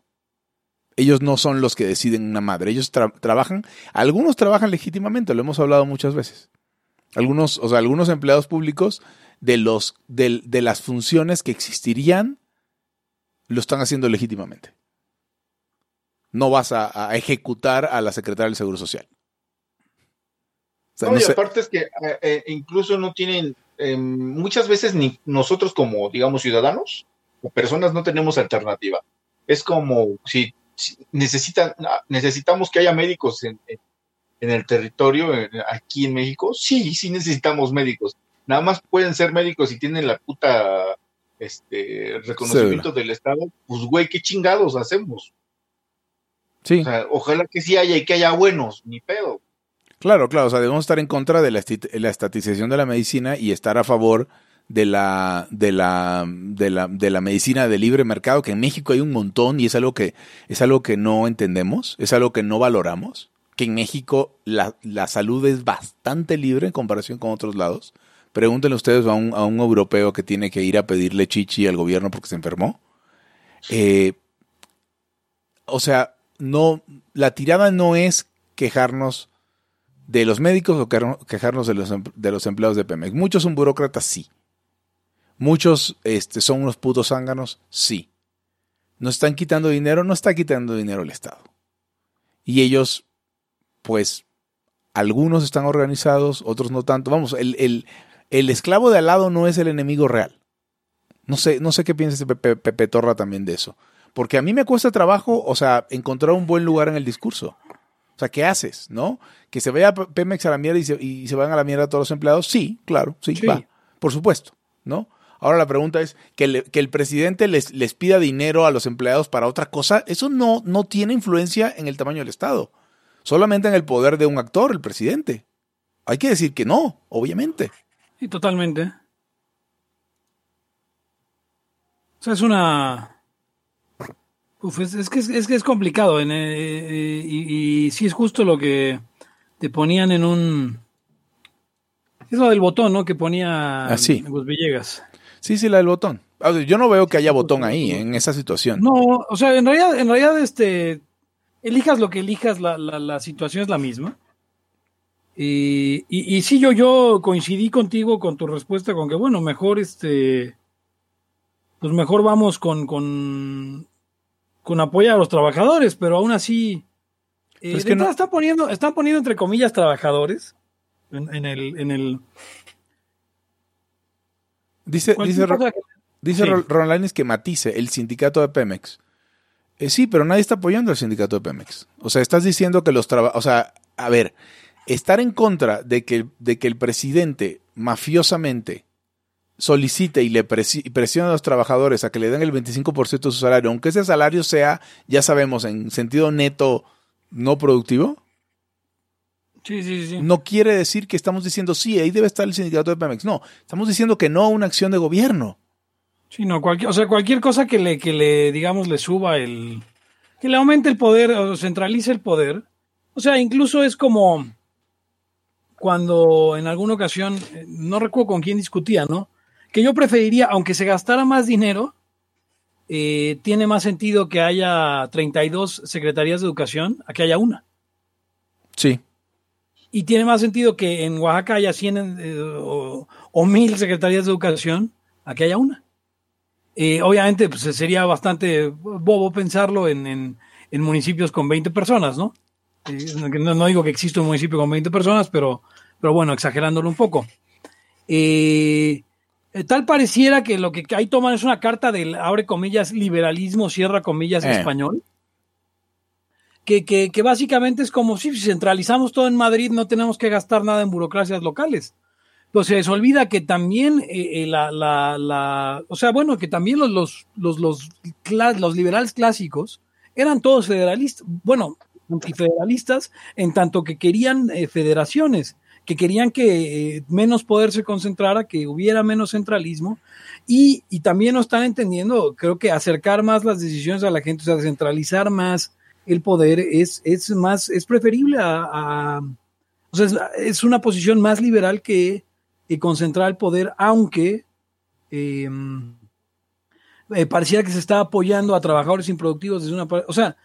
Ellos no son los que deciden una madre. Ellos trabajan, algunos trabajan legítimamente, lo hemos hablado muchas veces algunos, o sea, algunos empleados públicos de, los, de, de las funciones que existirían lo están haciendo legítimamente. No vas a, ejecutar a la secretaria del Seguro Social. no, y aparte es que eh, eh, incluso no tienen, em, muchas veces ni nosotros como, digamos, ciudadanos o personas no tenemos alternativa. Es como si, necesitan, necesitamos que haya médicos en en el territorio, aquí en México, sí, sí necesitamos médicos. Nada más pueden ser médicos si tienen la puta este reconocimiento del Estado. Pues, güey, qué chingados hacemos. Sí. ojalá que sí haya y que haya buenos, ni pedo. Claro, claro, o sea, debemos estar en contra de la, la estatización de la medicina y estar a favor de la, de la, de la, de la medicina de libre mercado, que en México hay un montón y es algo que, es algo que no entendemos, es algo que no valoramos que en México la, salud es bastante libre en comparación con otros lados. Pregúntenle ustedes a un, a un, europeo que tiene que ir a pedirle chichi al gobierno porque se enfermó. Eh, o sea, no, la tirada no es quejarnos de los médicos o quejarnos de los, de los empleados de Pemex. Muchos son burócratas, sí. Muchos este, son unos putos zánganos, sí. ¿Nos están quitando dinero? No está quitando dinero el Estado. Y ellos pues algunos están organizados, otros no tanto. Vamos, el, esclavo de al lado no es el enemigo real. No sé, no sé qué piensa Pepe, Pepe, Torra también de eso. Porque a mí me cuesta trabajo, o sea, encontrar un buen lugar en el discurso. O sea, ¿qué haces? ¿No? Que se vaya Pemex a la mierda y se, y se vayan a la mierda todos los empleados. Sí, claro, sí, va. Por supuesto, ¿no? Ahora la pregunta es, que, que el presidente les, les, pida dinero a los empleados para otra cosa, eso no, no tiene influencia en el tamaño del Estado solamente en el poder de un actor, el presidente. Hay que decir que no, obviamente. Sí, totalmente. O sea, es una... Uf, es, que, es, que es complicado. Eh, eh, y, sí es justo lo que te ponían en un... Es lo del botón, ¿no? Que ponía Así. Ah, Villegas. Sí, sí, la del botón. Yo no veo que haya botón ahí, en esa situación. No, o sea, en realidad, en realidad, este, elijas lo que elijas, la, la, situación es la misma. Y, y, sí, yo, yo coincidí contigo con tu respuesta, con que, bueno, mejor este, pues mejor vamos con, con, con apoyar a los trabajadores, pero aún así, eh, es que no... están poniendo, están poniendo entre comillas trabajadores en, el, en el Dice, dice, dice que matice el sindicato de Pemex Eh, sí, pero nadie está apoyando al sindicato de Pemex. O sea, estás diciendo que los trabajadores, o sea, a ver, estar en contra de que, de que el presidente mafiosamente solicite y le presione a los trabajadores a que le den el 25% de su salario, aunque ese salario sea, ya sabemos, en sentido neto no productivo. Sí, sí, sí. No quiere decir que estamos diciendo, sí, ahí debe estar el sindicato de Pemex. No, estamos diciendo que no a una acción de gobierno. Sí, no, cualquier, o sea, cualquier cosa que le, que le, digamos, le suba el, que le aumente el poder o centralice el poder. O sea, incluso es como cuando en alguna ocasión, eh, no recuerdo con quién discutía, ¿no? Que yo preferiría, aunque se gastara más dinero, eh, tiene más sentido que haya 32 secretarías de educación a que haya una. Sí. Y tiene más sentido que en Oaxaca haya 100 eh, o, o, 1000 secretarías de educación a que haya una. Eh, obviamente pues, sería bastante bobo pensarlo en, municipios con 20 personas, ¿no? ¿no? ¿no? digo que exista un municipio con 20 personas, pero, pero bueno, exagerándolo un poco. Eh, eh, tal pareciera que lo que ahí toman es una carta del, abre comillas, liberalismo, cierra comillas, eh. español. Que, que, que, básicamente es como si centralizamos todo en Madrid, no tenemos que gastar nada en burocracias locales. Pues se olvida que también eh, la, la, o sea, bueno, que también los, los, los, los, liberales clásicos eran todos federalistas, bueno, antifederalistas, en tanto que querían federaciones que querían que eh, menos poder se concentrara, que hubiera menos centralismo y, y, también no están entendiendo, creo que acercar más las decisiones a la gente, o sea, centralizar más el poder es, es más, es preferible a, o sea, es, una posición más liberal que, concentrar el poder, aunque em, eh, pareciera que se está apoyando a trabajadores improductivos desde una, o sea,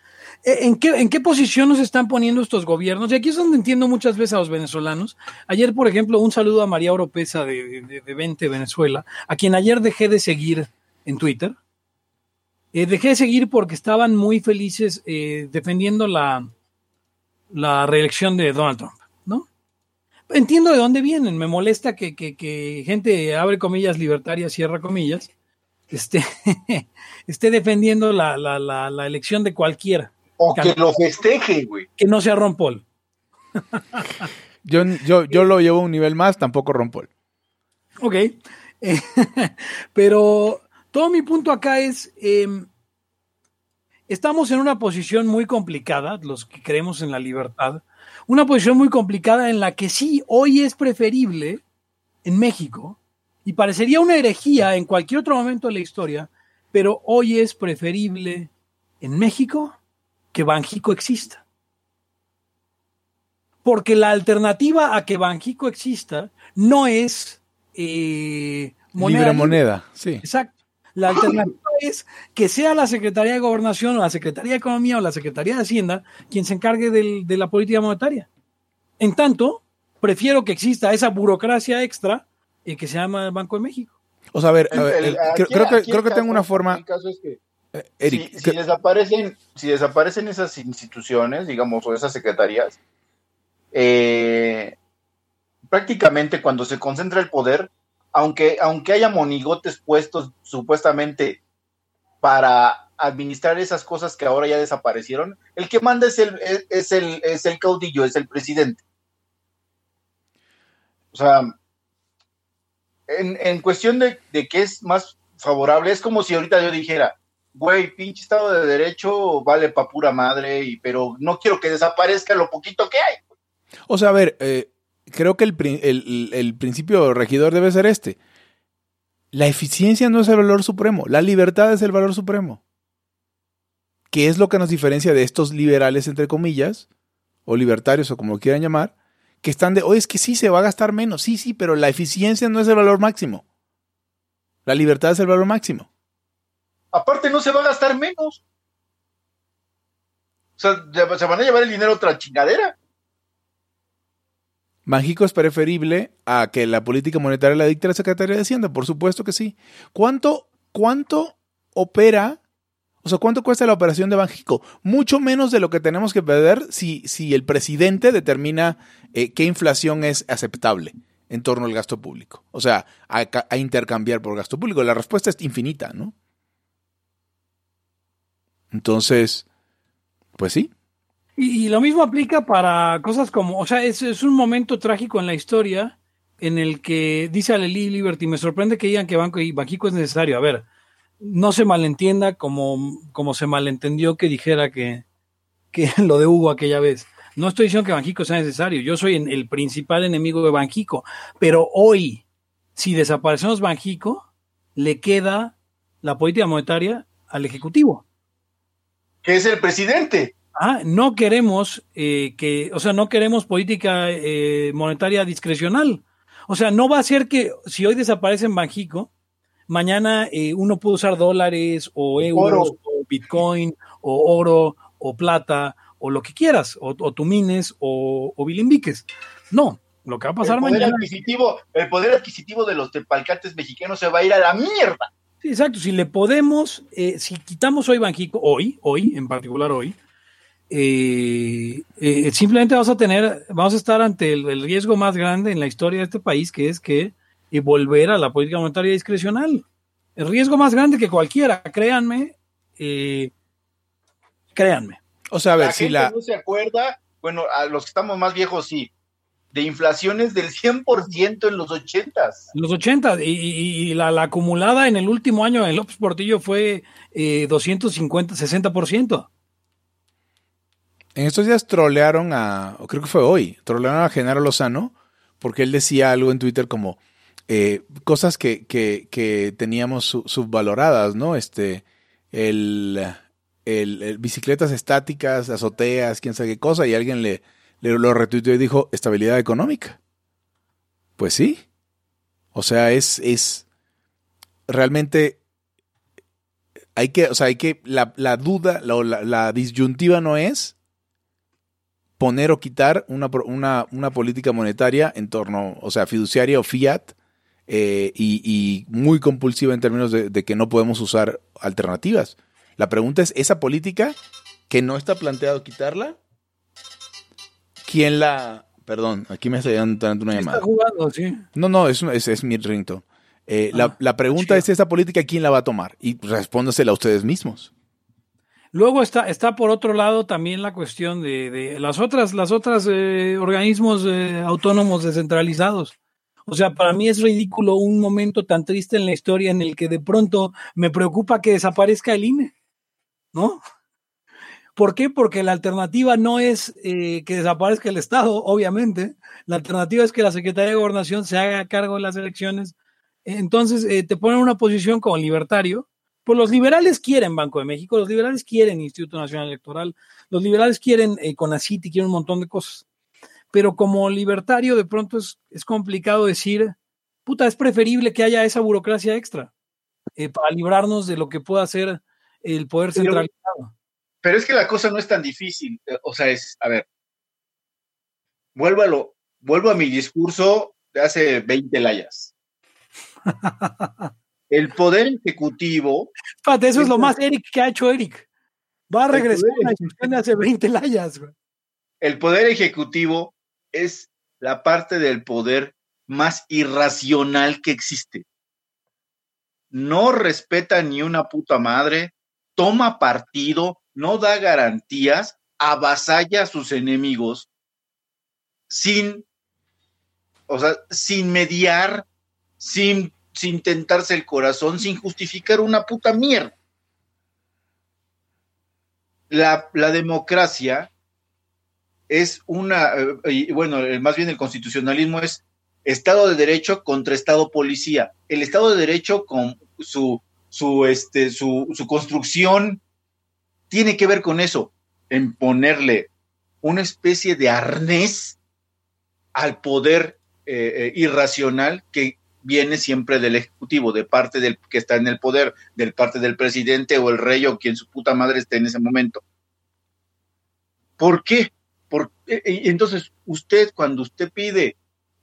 eh, ¿En qué, ¿En qué posición nos están poniendo estos gobiernos? Y aquí es donde entiendo muchas veces a los venezolanos. Ayer, por ejemplo, un saludo a María Oropesa de, de, de 20 Venezuela, a quien ayer dejé de seguir en Twitter. Eh, dejé de seguir porque estaban muy felices eh, defendiendo la, la reelección de Donald Trump, ¿no? Entiendo de dónde vienen. Me molesta que, que, que gente, abre comillas, libertaria, cierra comillas, esté, esté defendiendo la, la, la, la elección de cualquiera. O que lo festeje, güey. Que no sea Ron Paul. yo, yo, yo lo llevo a un nivel más, tampoco Ron Paul. Ok. pero todo mi punto acá es, em, estamos en una posición muy complicada, los que creemos en la libertad, una posición muy complicada en la que sí, hoy es preferible en México, y parecería una herejía en cualquier otro momento de la historia, pero hoy es preferible en México que Banjico exista. Porque la alternativa a que Banjico exista no es eh, moneda libre moneda, sí. Exacto. La alternativa es que sea la Secretaría de Gobernación o la Secretaría de Economía o la Secretaría de Hacienda quien se encargue de la política monetaria. En tanto, prefiero que exista esa burocracia extra eh, que se llama el Banco de México. O sea, a ver, creo, que, creo que tengo una forma... Eh, si, desaparecen, si desaparecen esas instituciones, digamos, o esas secretarías, eh, prácticamente cuando se concentra el poder, aunque, aunque haya monigotes puestos supuestamente para administrar esas cosas que ahora ya desaparecieron, el que manda es el, es el, es el caudillo, es el presidente. O sea, en, en cuestión de, de qué es más favorable, es como si ahorita yo dijera, güey, pinche Estado de Derecho vale pa' pura madre, y, pero no quiero que desaparezca lo poquito que hay. O sea, a ver, eh, creo que el, el, principio regidor debe ser este. La eficiencia no es el valor supremo, la libertad es el valor supremo. ¿Qué es lo que nos diferencia de estos liberales, entre comillas, o libertarios, o como lo quieran llamar, que están de, oye, es que sí se va a gastar menos, sí, sí, pero la eficiencia no es el valor máximo. La libertad es el valor máximo. Aparte, no se va a gastar menos. O sea, se van a llevar el dinero a otra chingadera. Mágico es preferible a que la política monetaria la dicte la Secretaría de Hacienda, por supuesto que sí. ¿Cuánto, cuánto opera? O sea, ¿cuánto cuesta la operación de Banjico? Mucho menos de lo que tenemos que perder si, si el presidente determina eh, qué inflación es aceptable en torno al gasto público. O sea, a intercambiar por gasto público. La respuesta es infinita, ¿no? Entonces, pues sí. Y, lo mismo aplica para cosas como, o sea, es, es, un momento trágico en la historia en el que dice Aleli Liberty, me sorprende que digan que Banco y es necesario. A ver, no se malentienda como, como se malentendió que dijera que, que lo de Hugo aquella vez. No estoy diciendo que Banjico sea necesario, yo soy el principal enemigo de Banjico, pero hoy, si desaparecemos Banjico, le queda la política monetaria al Ejecutivo. Que es el presidente. Ah, no queremos eh, que, o sea, no queremos política eh, monetaria discrecional. O sea, no va a ser que si hoy desaparece en Banjico, mañana eh, uno puede usar dólares o euros oro. o bitcoin o oro o plata o lo que quieras, o, o tumines o, o bilimbiques. No, lo que va a pasar el poder mañana. Adquisitivo, el poder adquisitivo de los tepalcates mexicanos se va a ir a la mierda. Sí, exacto. Si le podemos, eh, si quitamos hoy Banjico, hoy, hoy, en particular hoy, eh, eh, simplemente vamos a tener, vamos a estar ante el, el, riesgo más grande en la historia de este país, que es que eh, volver a la política monetaria discrecional. El riesgo más grande que cualquiera, créanme, eh, créanme. O sea, a ver, la si gente la... no se acuerda, bueno, a los que estamos más viejos sí, de inflaciones del 100% en los 80s. En los 80 y, y, y la, la, acumulada en el último año en López Portillo fue eh, 250, 60%. En estos días trolearon a, creo que fue hoy, trolearon a Genaro Lozano porque él decía algo en Twitter como eh, cosas que, que, teníamos su, subvaloradas, ¿no? Este, el, el, bicicletas estáticas, azoteas, quién sabe qué cosa, y alguien le, le lo retuiteó y dijo estabilidad económica. Pues sí. O sea, es, es realmente hay que, o sea, hay que, la, la duda, la, disyuntiva no es poner o quitar una, una, una, política monetaria en torno, o sea, fiduciaria o fiat, eh, y, y, muy compulsiva en términos de, de, que no podemos usar alternativas. La pregunta es, ¿esa política que no está planteado quitarla? ¿Quién la... Perdón, aquí me está dando una llamada. Está jugando, sí. No, no, es, es, es mi ringtone. Eh, ah, la, la, pregunta es, ¿esa política quién la va a tomar? Y respóndasela a ustedes mismos. Luego está, está por otro lado también la cuestión de, de las otras, las otras eh, organismos eh, autónomos descentralizados. O sea, para mí es ridículo un momento tan triste en la historia en el que de pronto me preocupa que desaparezca el INE, ¿no? ¿Por qué? Porque la alternativa no es eh, que desaparezca el Estado, obviamente. La alternativa es que la Secretaría de Gobernación se haga cargo de las elecciones. Entonces, te ponen en una posición como libertario. Pues los liberales quieren Banco de México, los liberales quieren Instituto Nacional Electoral, los liberales quieren eh, CONACIT y quieren un montón de cosas. Pero como libertario, de pronto es, es complicado decir, puta, es preferible que haya esa burocracia extra eh, para librarnos de lo que pueda ser el poder centralizado. Pero es que la cosa no es tan difícil. O sea, es, a ver, vuelvo a, lo, vuelvo a mi discurso de hace 20 layas. El poder ejecutivo. Espérate, eso es, lo más Eric que ha hecho Eric. Va a regresar a la discusión hace 20 layas. Güey. El poder ejecutivo es la parte del poder más irracional que existe. No respeta ni una puta madre, toma partido, no da garantías, avasalla a sus enemigos sin, o sea, sin mediar, sin, sin tentarse el corazón, sin justificar una puta mierda. La, democracia es una, eh, bueno, más bien el constitucionalismo es Estado de Derecho contra Estado Policía. El Estado de Derecho con su, su, este, su, su construcción tiene que ver con eso, en ponerle una especie de arnés al poder eh, eh, irracional que viene siempre del Ejecutivo, de parte del que está en el poder, del parte del presidente o el rey o quien su puta madre esté en ese momento. ¿Por qué? Porque, entonces, usted, cuando usted pide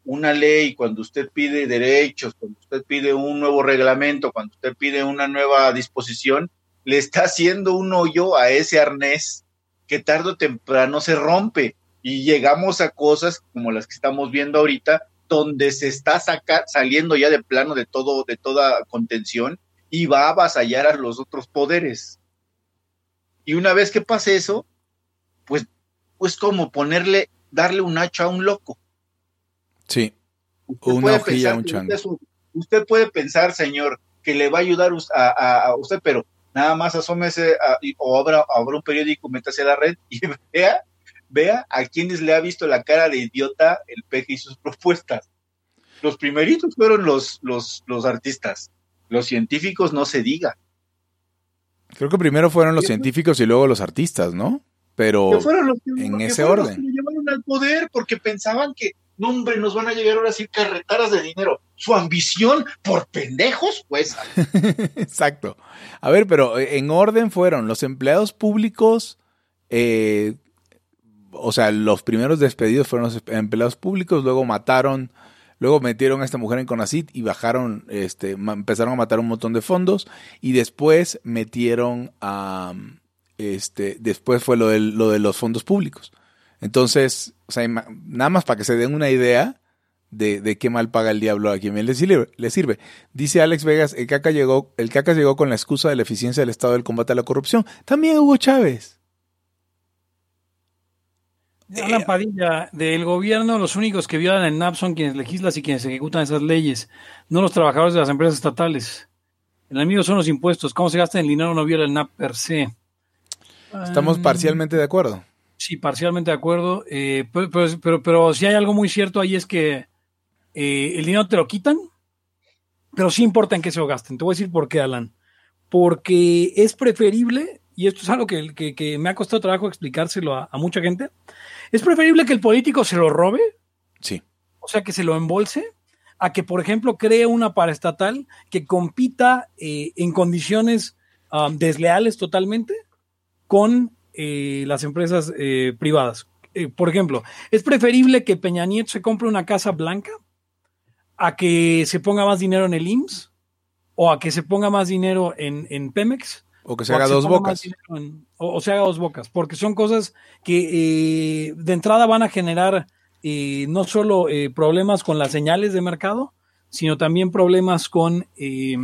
una ley, cuando usted pide derechos, cuando usted pide un nuevo reglamento, cuando usted pide una nueva disposición, le está haciendo un hoyo a ese arnés que tarde o temprano se rompe y llegamos a cosas como las que estamos viendo ahorita, donde se está saca, saliendo ya de plano de todo, de toda contención y va a avasallar a los otros poderes. Y una vez que pase eso, pues, pues como ponerle, darle un hacha a un loco. Sí. Usted Una hojilla a pensar un chango. usted, puede pensar, señor, que le va a ayudar a, a- a usted, pero nada más asómese a- o abra, abra un periódico, métase a la red y vea, vea a quienes le ha visto la cara de idiota el peje y sus propuestas. Los primeritos fueron los, los, los artistas. Los científicos no se diga. Creo que primero fueron los científicos y luego los artistas, ¿no? Pero que fueron los que, en ese fueron los orden. que lo llevaron al poder porque pensaban que, no hombre, nos van a llegar ahora sí carretaras de dinero. Su ambición por pendejos, pues. Exacto. A ver, pero eh, en orden fueron los empleados públicos, eh, o sea, los primeros despedidos fueron los empleados públicos, luego mataron, luego metieron a esta mujer en Conacit y bajaron, este, empezaron a matar un montón de fondos y después metieron a, este, después fue lo, del- lo de los fondos públicos. Entonces, o sea, nada más para que se den una idea de, de qué mal paga el diablo a quien le sirve. Le sirve. Dice Alex Vegas, el caca llegó, el caca llegó con la excusa de la eficiencia del Estado del combate a la corrupción. También Hugo Chávez. Alan Padilla, del gobierno, los únicos que violan el NAP son quienes legislan y quienes ejecutan esas leyes, no los trabajadores de las empresas estatales. El enemigo son los impuestos. Cómo se gasta el dinero no viola el NAP per se. Estamos Ah, parcialmente de acuerdo. Sí, parcialmente de acuerdo. eh, pero, pero, pero, pero si hay algo muy cierto ahí es que eh, el dinero te lo quitan, pero sí importa en qué se lo gasten. Te voy a decir por qué, Alan. Porque es preferible, y esto es algo que, que- que me ha costado trabajo explicárselo a, a mucha gente, es preferible que el político se lo robe, Sí. o sea, que se lo embolse, a que, por ejemplo, cree una paraestatal que compita eh, en condiciones ah, desleales totalmente con eh, las empresas eh, privadas. Por ejemplo, es preferible que Peña Nieto se compre una casa blanca a que se ponga más dinero en el IMSS o a que se ponga más dinero en, en Pemex. O que se o haga que dos bocas. en- o, o se haga dos bocas, porque son cosas que eh, de entrada van a generar eh, no solo eh, problemas con las señales de mercado, sino también problemas con, eh,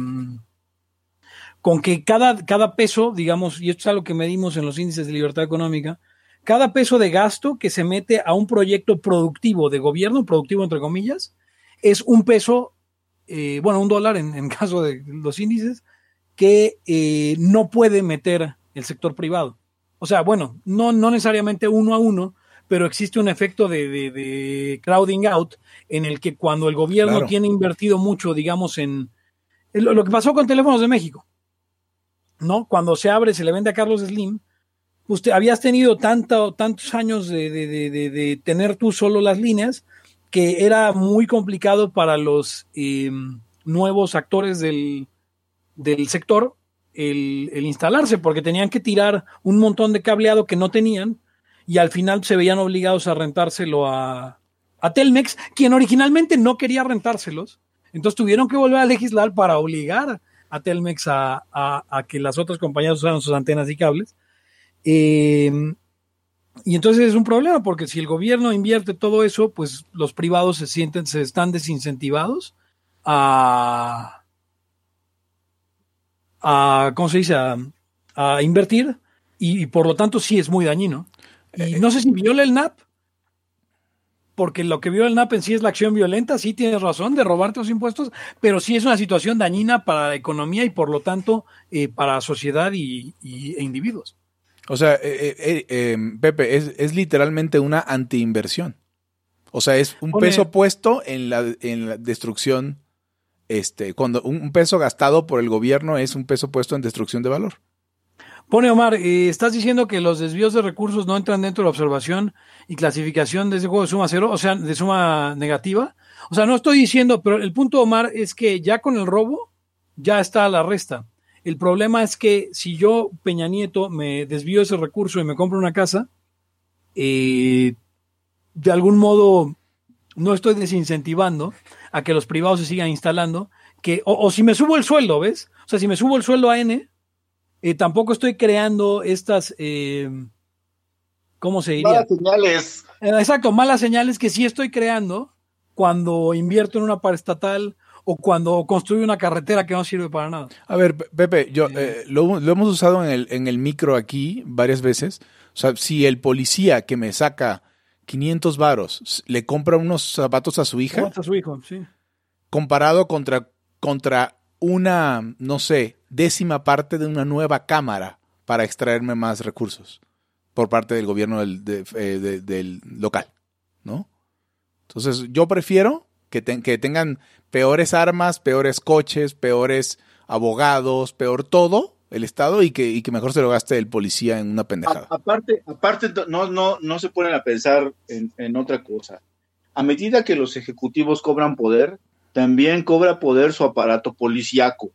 con que cada, cada peso, digamos, y esto es algo que medimos en los índices de libertad económica, cada peso de gasto que se mete a un proyecto productivo de gobierno, productivo entre comillas, es un peso, eh, bueno, un dólar en, en caso de los índices, que eh, no puede meter el sector privado. O sea, bueno, no, no necesariamente uno a uno, pero existe un efecto de, de- de crowding out en el que cuando el gobierno Claro. tiene invertido mucho, digamos, en, lo, lo que pasó con Teléfonos de México, ¿no? Cuando se abre, se le vende a Carlos Slim, usted habías tenido tanto, tantos años de, de- de- de- de tener tú solo las líneas que era muy complicado para los eh, nuevos actores del, del sector el, instalarse, porque tenían que tirar un montón de cableado que no tenían y al final se veían obligados a rentárselo a, Telmex, quien originalmente no quería rentárselos. Entonces tuvieron que volver a legislar para obligar a Telmex a que las otras compañías usaran sus antenas y cables. Eh, y entonces es un problema, porque si el gobierno invierte todo eso, pues los privados se sienten, se están desincentivados a, a ¿cómo se dice? A, a invertir y, y por lo tanto sí es muy dañino. Y no sé si viola el NAP, porque lo que viola el NAP en sí es la acción violenta, sí tienes razón de robarte los impuestos, pero sí es una situación dañina para la economía y por lo tanto eh, para sociedad y, y- e individuos. O sea, eh, eh, eh, eh, Pepe, es, es literalmente una antiinversión. O sea, es un Pone- peso puesto en la, en la destrucción, este, cuando un, peso gastado por el gobierno es un peso puesto en destrucción de valor. Pone Omar, eh, estás diciendo que los desvíos de recursos no entran dentro de la observación y clasificación de ese juego de suma cero, o sea, de suma negativa. O sea, no estoy diciendo, pero el punto, Omar, es que ya con el robo ya está la resta. El problema es que si yo, Peña Nieto, me desvío ese recurso y me compro una casa, eh, de algún modo no estoy desincentivando a que los privados se sigan instalando, que, o, o si me subo el sueldo, ¿ves? O sea, si me subo el sueldo a N, eh, tampoco estoy creando estas, eh, ¿cómo se diría? Malas señales. Eh, Exacto, malas señales que sí estoy creando cuando invierto en una paraestatal o cuando construye una carretera que no sirve para nada. A ver, Pepe, yo eh, lo, lo, hemos usado en el, en el micro aquí varias veces. O sea, si el policía que me saca 500 varos le compra unos zapatos a su hija, a su hijo, sí. comparado contra, contra una, no sé, décima parte de una nueva cámara para extraerme más recursos por parte del gobierno del, de, eh, de, del local, ¿no? Entonces, yo prefiero que, te, que tengan peores armas, peores coches, peores abogados, peor todo el Estado y que, y que mejor se lo gaste el policía en una pendejada. A, aparte, aparte no, no, no se ponen a pensar en, en, otra cosa. A medida que los ejecutivos cobran poder, también cobra poder su aparato policíaco.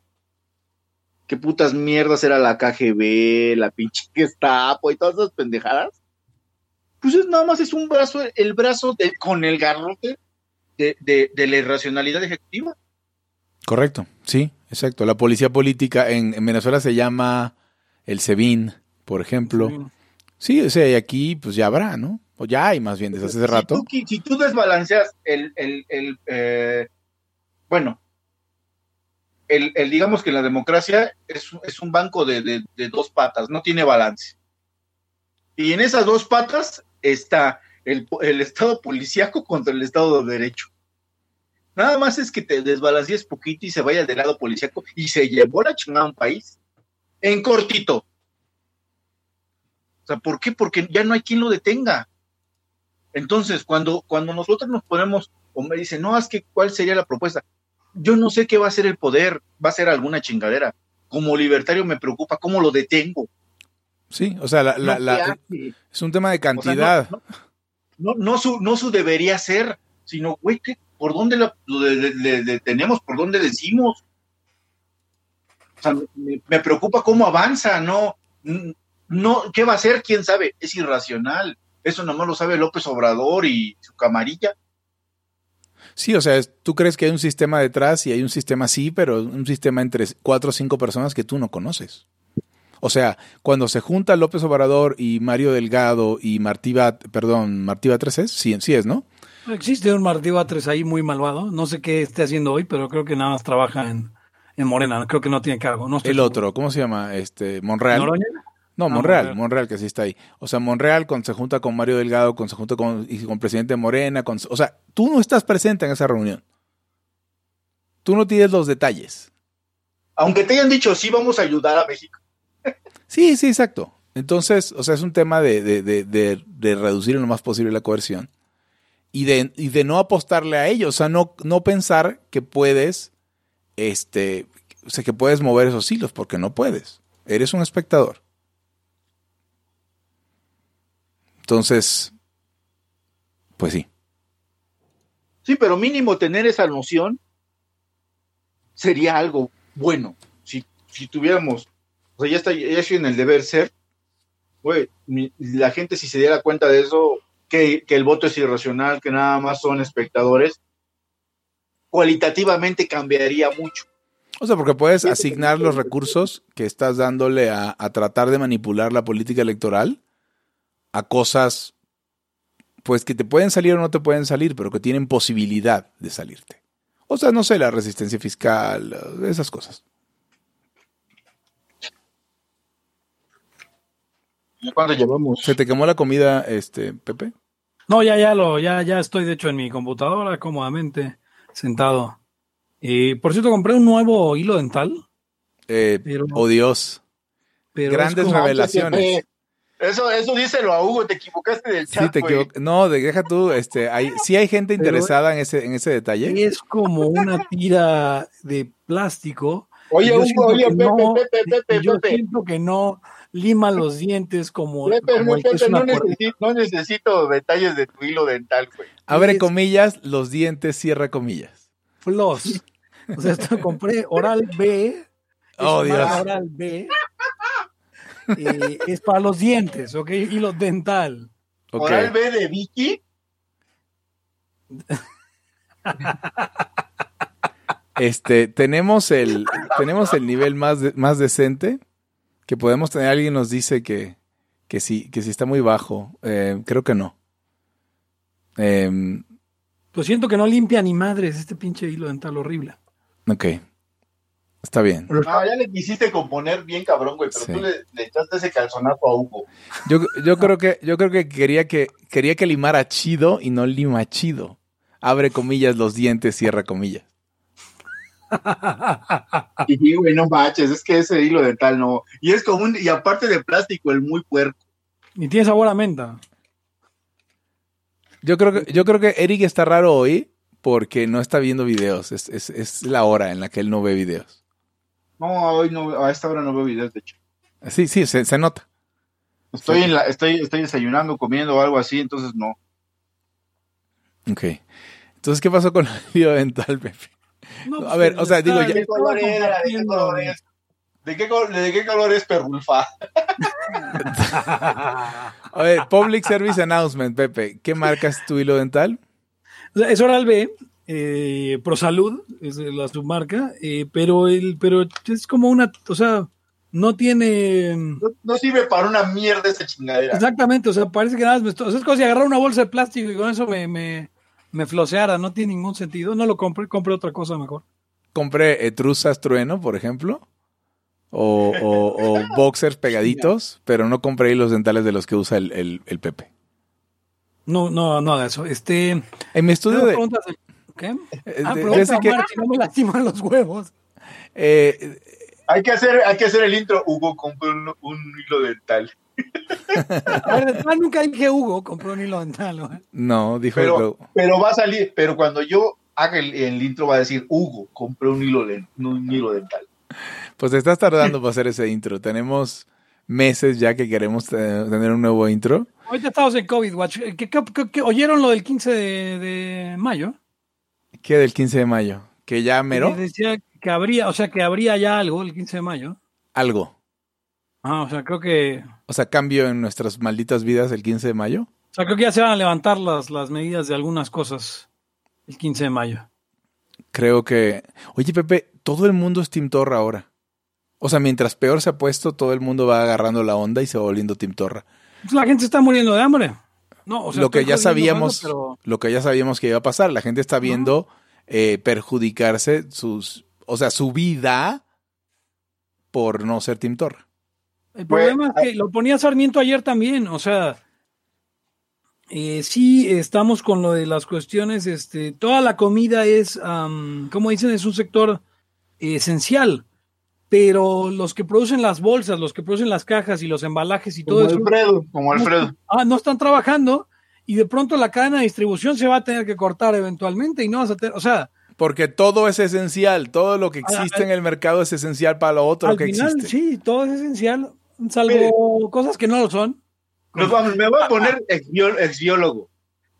¿Qué putas mierdas era la KGB, la pinche Gestapo y todas esas pendejadas? Pues es, nada más es un brazo, el brazo de, con el garrote de, de, de la irracionalidad ejecutiva. Correcto, sí, exacto. La policía política en, en Venezuela se llama el SEBIN, por ejemplo. Sí. sí, o sea, y aquí pues ya habrá, ¿no? O ya hay más bien desde hace si rato. Tú, si tú desbalanceas el, el, el eh, bueno, el, el, digamos que la democracia es, es un banco de, de, de, dos patas, no tiene balance. Y en esas dos patas está el, el Estado policíaco contra el Estado de Derecho. Nada más es que te desbalancees poquito y se vaya del lado policíaco y se llevó la chingada a un país. En cortito. O sea, ¿por qué? Porque ya no hay quien lo detenga. Entonces, cuando, cuando nosotros nos ponemos, o me dicen, no, es que cuál sería la propuesta. Yo no sé qué va a ser el poder, va a ser alguna chingadera. Como libertario me preocupa cómo lo detengo. Sí, o sea, la, es un tema de O sea, cantidad. no, no, no, no su, no su debería ser, sino, güey, ¿qué- ¿por dónde de- detenemos? ¿Por dónde decimos? O sea, me, preocupa cómo avanza, ¿no? no ¿Qué va a hacer? ¿Quién sabe? Es irracional. Eso nomás lo sabe López Obrador y su camarilla. Sí, o sea, tú crees que hay un sistema detrás y hay un sistema así, pero un sistema entre cuatro o cinco personas que tú no conoces. O sea, cuando se junta López Obrador y Mario Delgado y Martí Bat, perdón, Martí Batres es, sí, sí es, ¿no? Existe un Martí Batres ahí muy malvado. No sé qué esté haciendo hoy, pero creo que nada más trabaja en, en Morena. Creo que no tiene cargo. No El seguro. otro, ¿cómo se llama? Este, Monreal. ¿Noroña? No, Ah, Monreal, Monreal. Monreal, que sí está ahí. O sea, Monreal con, se junta con Mario Delgado, con, se junta con, y con presidente Morena, con, o sea, tú no estás presente en esa reunión. Tú no tienes los detalles. Aunque te hayan dicho, sí, vamos a ayudar a México. Sí, sí, exacto. Entonces, o sea, es un tema de, de, de, de, de reducir lo más posible la coerción y de, y de no apostarle a ello. O sea, no, no pensar que puedes, este, o sea, que puedes mover esos hilos, porque no puedes. Eres un espectador. Entonces, pues sí. Sí, pero mínimo tener esa noción sería algo bueno. Si, si tuviéramos, o sea, ya está, ya estoy en el deber ser, güey, la gente si se diera cuenta de eso, que, que el voto es irracional, que nada más son espectadores, cualitativamente cambiaría mucho. O sea, porque puedes asignar los recursos que estás dándole a, a tratar de manipular la política electoral a cosas, pues que te pueden salir o no te pueden salir, pero que tienen posibilidad de salirte. O sea, no sé, la resistencia fiscal, esas cosas. ¿Cuánto llevamos? ¿Se te quemó la comida, este, Pepe? No, ya, ya lo, ya, ya estoy de hecho en mi computadora cómodamente sentado. Y por cierto, compré un nuevo hilo dental. Eh, Pero- oh Dios. Pero Grandes revelaciones. Eso, eso díselo a Hugo, te equivocaste del Sí, chat, te No, de- deja tú, este, hay, sí hay gente Pero- interesada en ese, en ese detalle. Es como una tira de plástico. Oye, Hugo, oye, Pepe, no- Pepe, Pepe, Yo Pepe. siento que no lima los dientes como, Pepe, como el que es Pepe, una no, necesito, no necesito detalles de tu hilo dental, güey. Abre es- comillas, los dientes, cierra comillas. Floss. O sea, esto compré Oral B. es Oh, Dios. Oral B. eh, es para los dientes, ¿ok? Hilo dental. Ok. Oral B de Vicky. Este, tenemos el, tenemos el nivel más, de- más decente que podemos tener. Alguien nos dice que, que sí, que sí está muy bajo. Eh, creo que no. Em, Pues siento que no limpia ni madres este pinche hilo dental horrible. Ok. Está bien. No, ya le quisiste componer bien cabrón, güey, pero Sí. tú le, le echaste ese calzonazo a Hugo. Yo, yo creo que, yo creo que quería que quería que limara chido y no lima chido. Abre comillas los dientes, cierra comillas. Y güey, no manches, es que ese hilo dental no. Y es como un, y aparte de plástico, el muy puerco. Y tiene sabor a menta. Yo creo que, yo creo que Eric está raro hoy porque no está viendo videos. Es, es, es la hora en la que él no ve videos. No, hoy no, a esta hora no veo videos, de hecho. Sí, sí, se, se nota. Estoy, en la, estoy, estoy desayunando, comiendo o algo así, entonces no. Ok. Entonces, ¿qué pasó con el video dental, Pepe? No, pues, A ver, o sea, digo, ya- ¿De qué color era? ¿De qué color es? ¿De qué, col- de qué color es Perulfa? A ver, Public Service Announcement, Pepe. ¿Qué marcas tu hilo dental? O sea, es Oral B, eh, ProSalud, es la submarca, eh, pero el, pero es como una, o sea, no tiene No, no sirve para una mierda esa chingadera. exactamente, o sea, parece que nada más me estoy, o sea, es como si agarrar una bolsa de plástico y con eso me, me, me floseara, no tiene ningún sentido, no lo compré, compré otra cosa mejor. Compré etrusas trueno, por ejemplo. O, o- o boxers pegaditos, pero no compré hilos dentales de los que usa el, el- el Pepe. No, no, no haga eso. Este, En mi estudio de, preguntas de- ¿qué? eh, Ah, de- pregunta, que- Omar, si no me lastiman los huevos. eh, Hay que hacer, hay que hacer el intro. Hugo compró un, un hilo dental. A ver, ah, nunca dije Hugo, compró un hilo dental. güey. no, dijo Pero, pero va a salir, pero cuando yo haga el, el intro va a decir Hugo compró un hilo, de- un hilo dental. Pues te estás tardando para hacer ese intro. Tenemos meses ya que queremos te- tener un nuevo intro. Ahorita estamos en COVID Watch. ¿Qué, qué- qué- qué- oyeron lo del 15 de, de mayo? ¿Qué del 15 de mayo? ¿Que ya mero? Decía que habría, o sea, que habría ya algo el 15 de mayo. Algo. Ah, o sea, creo que, O sea, cambio en nuestras malditas vidas el 15 de mayo. o sea, creo que ya se van a levantar las, las medidas de algunas cosas el 15 de mayo. Creo que... Oye, Pepe, todo el mundo es Team Torra ahora. O sea, mientras peor se ha puesto, todo el mundo va agarrando la onda y se va volviendo Team Torra. Pues la gente está muriendo de hambre. No, o sea, lo que ya sabíamos, algo, lo que ya sabíamos que iba a pasar. La gente está viendo eh, perjudicarse sus, o sea, su vida por no ser Team Torra. El problema es que lo ponía Sarmiento ayer también, o sea, eh, sí estamos con lo de las cuestiones, este, toda la comida es, am, como dicen, es un sector eh, esencial, pero los que producen las bolsas, los que producen las cajas y los embalajes y Como todo eso, Alfredo, como Alfredo. ah, no están trabajando y de pronto la cadena de distribución se va a tener que cortar eventualmente y no vas a tener, o sea, Porque todo es esencial, todo lo que Ah, existe en el mercado es esencial para lo otro al que final existe. sí, todo es esencial, salvo cosas que no lo son. Nos vamos- me voy a poner exbió- exbiólogo.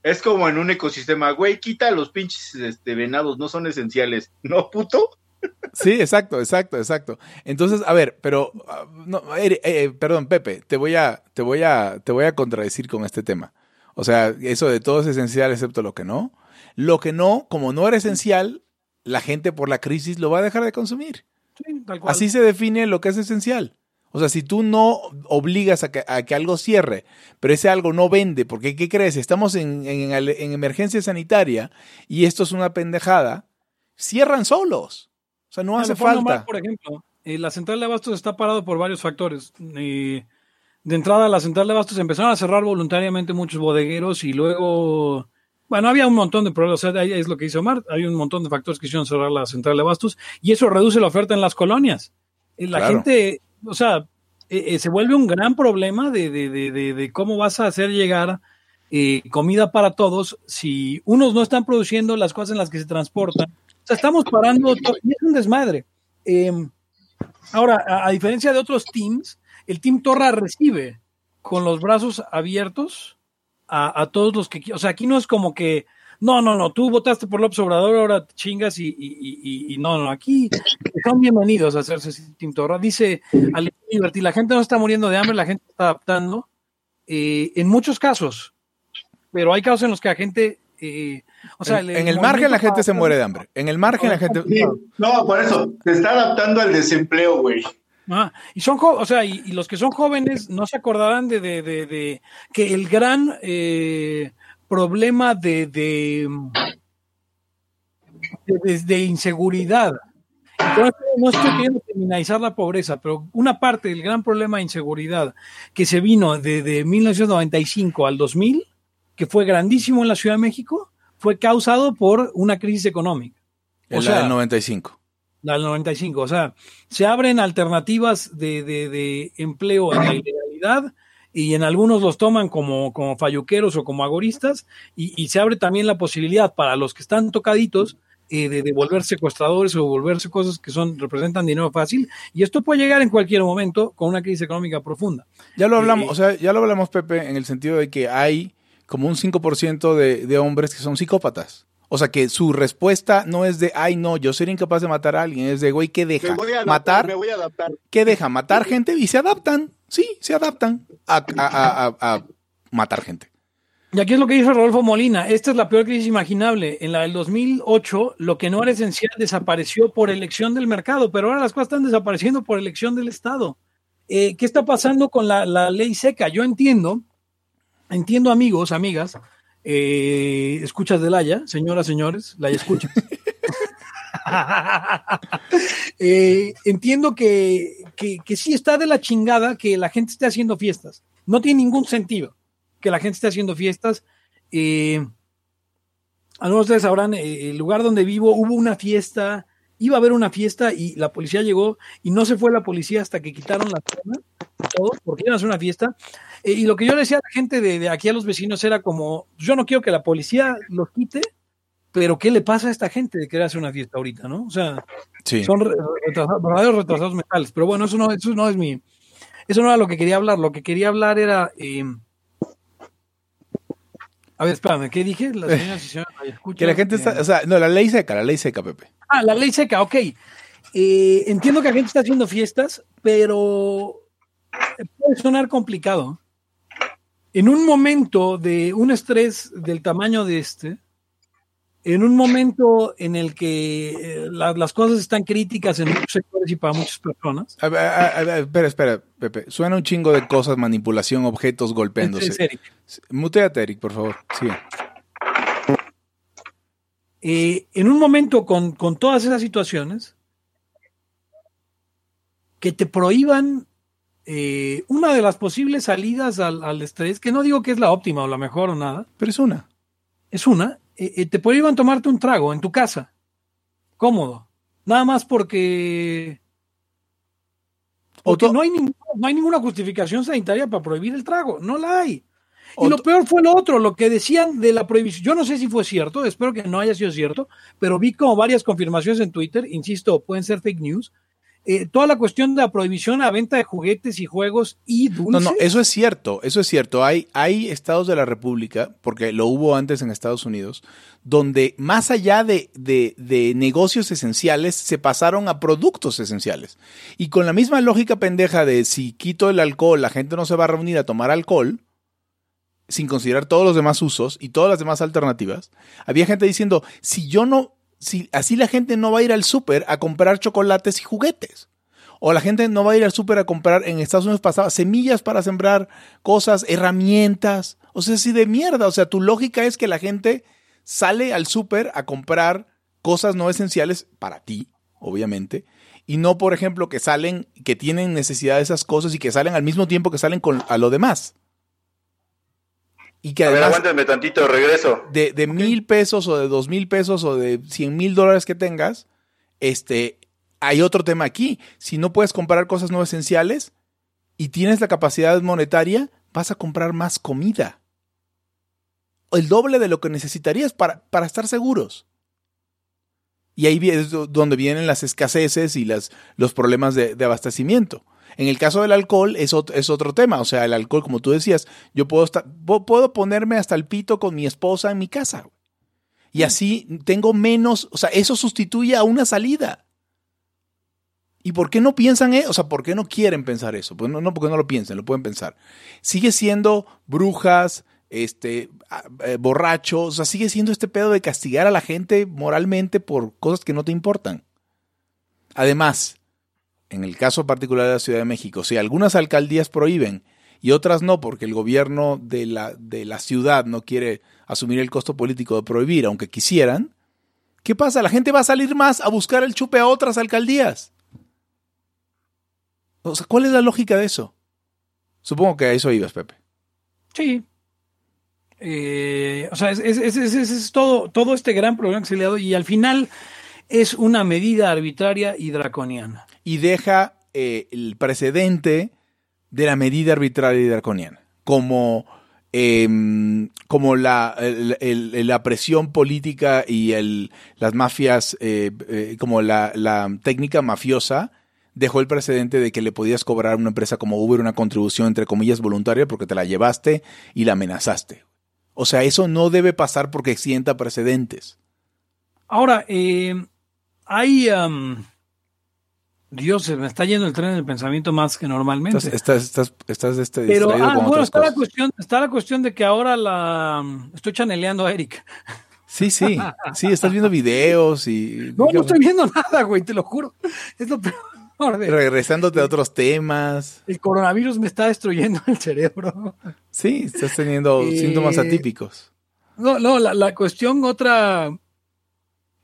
Es como en un ecosistema, güey, quita los pinches este, venados, no son esenciales. ¿No, puto? Sí, exacto, exacto, exacto. Entonces, a ver, pero ah, no, eh, eh, perdón, Pepe, te voy a, te voy a, te voy a contradecir con este tema. O sea, eso de todo es esencial excepto lo que no. Lo que no, como no era esencial, la gente por la crisis lo va a dejar de consumir. Sí, tal cual. Así se define lo que es esencial. O sea, si tú no obligas a que, a que algo cierre, pero ese algo no vende, porque ¿qué crees? Estamos en, en- en emergencia sanitaria y esto es una pendejada, cierran solos. O sea, no Ah, hace mal, falta. por ejemplo, eh, la central de abastos está parado por varios factores. Eh, de entrada, la central de abastos empezaron a cerrar voluntariamente muchos bodegueros y luego, bueno, había un montón de problemas. O sea, es lo que hizo Omar. Hay un montón de factores que hicieron cerrar la central de abastos y eso reduce la oferta en las colonias. Eh, la Claro. gente, o sea, eh, eh, se vuelve un gran problema de, de- de- de- cómo vas a hacer llegar eh, comida para todos si unos no están produciendo las cosas en las que se transportan. O sea, estamos parando y es un desmadre. Eh, ahora, a, diferencia de otros teams, el Team Torra recibe con los brazos abiertos a, a todos los que... O sea, aquí no es como que, no, no, no, tú votaste por López Obrador, ahora te chingas y, y- y- no, no, aquí son bienvenidos a hacerse ese Team Torra. Dice Ale Liberty, la gente no está muriendo de hambre, la gente está adaptando. eh, en muchos casos, pero hay casos en los que la gente... eh, o sea, en, en el margen la gente se muere de hambre. En el margen la gente... Sí, no, por eso, se está adaptando al desempleo, güey. Ah, y son o sea, y, y los que son jóvenes no se acordarán de, de, de, de que el gran eh, problema de, de, de, de- de inseguridad no estoy queriendo criminalizar la pobreza, pero una parte del gran problema de inseguridad que se vino de, 1995 al 2000, que fue grandísimo en la Ciudad de México, fue causado por una crisis económica. O sea, del 95. La del 95. O sea, se abren alternativas de, de empleo en la ilegalidad y en algunos los toman como, como falluqueros o como agoristas, y, se abre también la posibilidad para los que están tocaditos eh, de devolver secuestradores o volverse cosas que son representan dinero fácil, y esto puede llegar en cualquier momento con una crisis económica profunda. Ya lo hablamos, eh, o sea, ya lo hablamos, Pepe, en el sentido de que hay como un 5% de, de hombres que son psicópatas. O sea, que su respuesta no es de, ay, no, yo sería incapaz de matar a alguien. Es de, güey, ¿qué deja? matar. Me voy a adaptar. ¿Qué deja? Matar gente y se adaptan. Sí, se adaptan a, matar gente. Y aquí es lo que dice Rodolfo Molina. Esta es la peor crisis imaginable. En la del 2008, lo que no era esencial desapareció por elección del mercado, pero ahora las cosas están desapareciendo por elección del Estado. Eh, ¿Qué está pasando con la, la ley seca? Yo entiendo, entiendo amigos, amigas, eh, escuchas de Laia, señoras, señores, Laia escuchas. Eh, entiendo que, que, sí está de la chingada que la gente esté haciendo fiestas. No tiene ningún sentido que la gente esté haciendo fiestas. Eh, algunos de ustedes sabrán, eh, el lugar donde vivo hubo una fiesta, iba a haber una fiesta y la policía llegó y no se fue la policía hasta que quitaron la zona, todo, porque iban a hacer una fiesta. Eh, y lo que yo le decía a la gente de, aquí a los vecinos era como, yo no quiero que la policía los quite, pero ¿qué le pasa a esta gente de querer hacer una fiesta ahorita, no? O sea, son verdaderos retrasados mentales. Pero bueno, eso no, eso no es mi, eso no era lo que quería hablar. Lo que quería hablar era, eh, a ver, espérame, ¿qué dije? La que la gente está, o sea, no, la ley seca, la ley seca, Pepe. Ah, la ley seca, ok. Eh, entiendo que la gente está haciendo fiestas, pero puede sonar complicado en un momento de un estrés del tamaño de este, en un momento en el que eh, las cosas están críticas en muchos sectores y para muchas personas. A ver, espera, espera, Pepe. Suena un chingo de cosas, manipulación, objetos golpeándose. Es Eric. Muteate, Eric, por favor. Sí. Eh, en un momento con, con todas esas situaciones, que te prohíban eh, una de las posibles salidas al, estrés, que no digo que es la óptima o la mejor o nada. Pero es una. Es una. Eh, te prohíban tomarte un trago en tu casa. Cómodo. Nada más porque... no hay, no hay ninguna justificación sanitaria para prohibir el trago. No la hay. Y lo peor fue lo otro, lo que decían de la prohibición. Yo no sé si fue cierto, espero que no haya sido cierto, pero vi como varias confirmaciones en Twitter, insisto, pueden ser fake news, eh, toda la cuestión de la prohibición a venta de juguetes y juegos y dulces. No, no, eso es cierto, eso es cierto. Hay, hay estados de la República, porque lo hubo antes en Estados Unidos, donde más allá de, de, negocios esenciales, se pasaron a productos esenciales. Y con la misma lógica pendeja de si quito el alcohol, la gente no se va a reunir a tomar alcohol, sin considerar todos los demás usos y todas las demás alternativas, había gente diciendo, si yo no si, así la gente no va a ir al súper a comprar chocolates y juguetes. O la gente no va a ir al súper a comprar, en Estados Unidos pasaba, semillas para sembrar cosas, herramientas. O sea, así de mierda. O sea, tu lógica es que la gente sale al súper a comprar cosas no esenciales para ti, obviamente. Y no, por ejemplo, que salen, que tienen necesidad de esas cosas y que salen al mismo tiempo que salen con, a lo demás. Y que además, a ver, tantito, regreso. De, mil pesos o de dos mil pesos o de cien mil dólares que tengas, este, hay otro tema aquí. Si no puedes comprar cosas no esenciales y tienes la capacidad monetaria, vas a comprar más comida. El doble de lo que necesitarías para, para estar seguros. Y ahí es donde vienen las escaseces y las, los problemas de abastecimiento. En el caso del alcohol es otro, es otro tema, o sea, el alcohol, como tú decías, yo puedo, puedo ponerme hasta el pito con mi esposa en mi casa. Y así tengo menos, o sea, eso sustituye a una salida. ¿Y por qué no piensan eso? O sea, ¿por qué no quieren pensar eso? Pues no, no porque no lo piensen, lo pueden pensar. Sigue siendo brujas, este, eh, borrachos, o sea, sigue siendo este pedo de castigar a la gente moralmente por cosas que no te importan. Además, en el caso particular de la Ciudad de México, si algunas alcaldías prohíben y otras no, porque el gobierno de la, de la ciudad no quiere asumir el costo político de prohibir, aunque quisieran, ¿qué pasa? La gente va a salir más a buscar el chupe a otras alcaldías. O sea, ¿cuál es la lógica de eso? Supongo que a eso ibas, Pepe. Sí. Eh, o sea, es, es- es- es- todo, todo este gran problema que se le ha dado y al final es una medida arbitraria y draconiana. Y deja eh, el precedente de la medida arbitraria y draconiana. Como, em, como la, la presión política y el, las mafias, eh, eh, como la, la técnica mafiosa dejó el precedente de que le podías cobrar a una empresa como Uber una contribución, entre comillas, voluntaria porque te la llevaste y la amenazaste. O sea, eso no debe pasar porque sienta precedentes. Ahora, hay... Dios, se me está yendo el tren del pensamiento más que normalmente. Estás, estás, estás, estás este, Pero, ah, con bueno, está la, cuestión, está la cuestión de que ahora la... Estoy chaneleando a Eric. Sí, sí, sí, estás viendo videos y... No, no estoy viendo nada, güey, te lo juro. Es lo peor. de- Regresándote a otros temas. El coronavirus me está destruyendo el cerebro. Sí, estás teniendo Eh, síntomas atípicos. No, no, la, la cuestión otra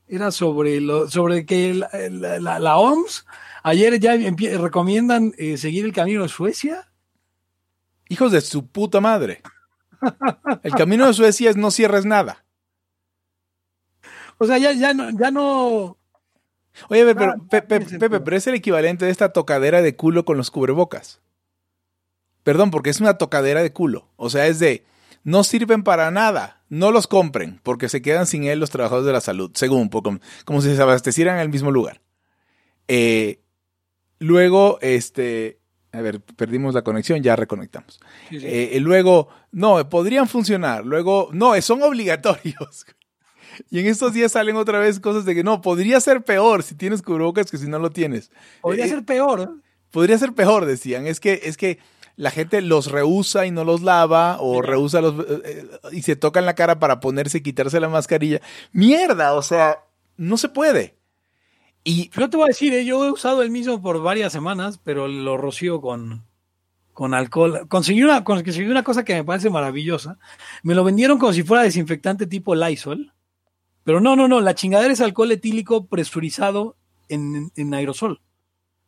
era sobre lo, sobre que la, la- la- la OMS ayer ya recomiendan eh, seguir el camino de Suecia. Hijos de su puta madre. El camino de Suecia es no cierres nada. O sea, ya, ya no, ya no. Oye, a ver, pero, no Pe-. Pepe, pero es el equivalente de esta tocadera de culo con los cubrebocas. Perdón, porque es una tocadera de culo. O sea, es de, no sirven para nada. No los compren, porque se quedan sin él los trabajadores de la salud, según un poco, como si se abastecieran en el mismo lugar. Eh, luego, este, a ver, perdimos la conexión, ya reconectamos. Sí, sí. Eh, luego, no, podrían funcionar. Luego, no, son obligatorios. Y en estos días salen otra vez cosas de que no, podría ser peor si tienes cubrebocas que si no lo tienes. Podría Eh, ser peor. ¿eh? Podría ser peor, decían. Es que, es que la gente los rehúsa y no los lava, o rehúsa los eh, y se tocan la cara para ponerse y quitarse la mascarilla. Mierda, o sea, no se puede. Y Yo te voy a decir, eh, yo he usado el mismo por varias semanas, pero lo rocío con, con alcohol. Conseguí una, conseguí una cosa que me parece maravillosa. Me lo vendieron como si fuera desinfectante tipo Lysol. Pero no, no, no. La chingadera es alcohol etílico presurizado en, en aerosol.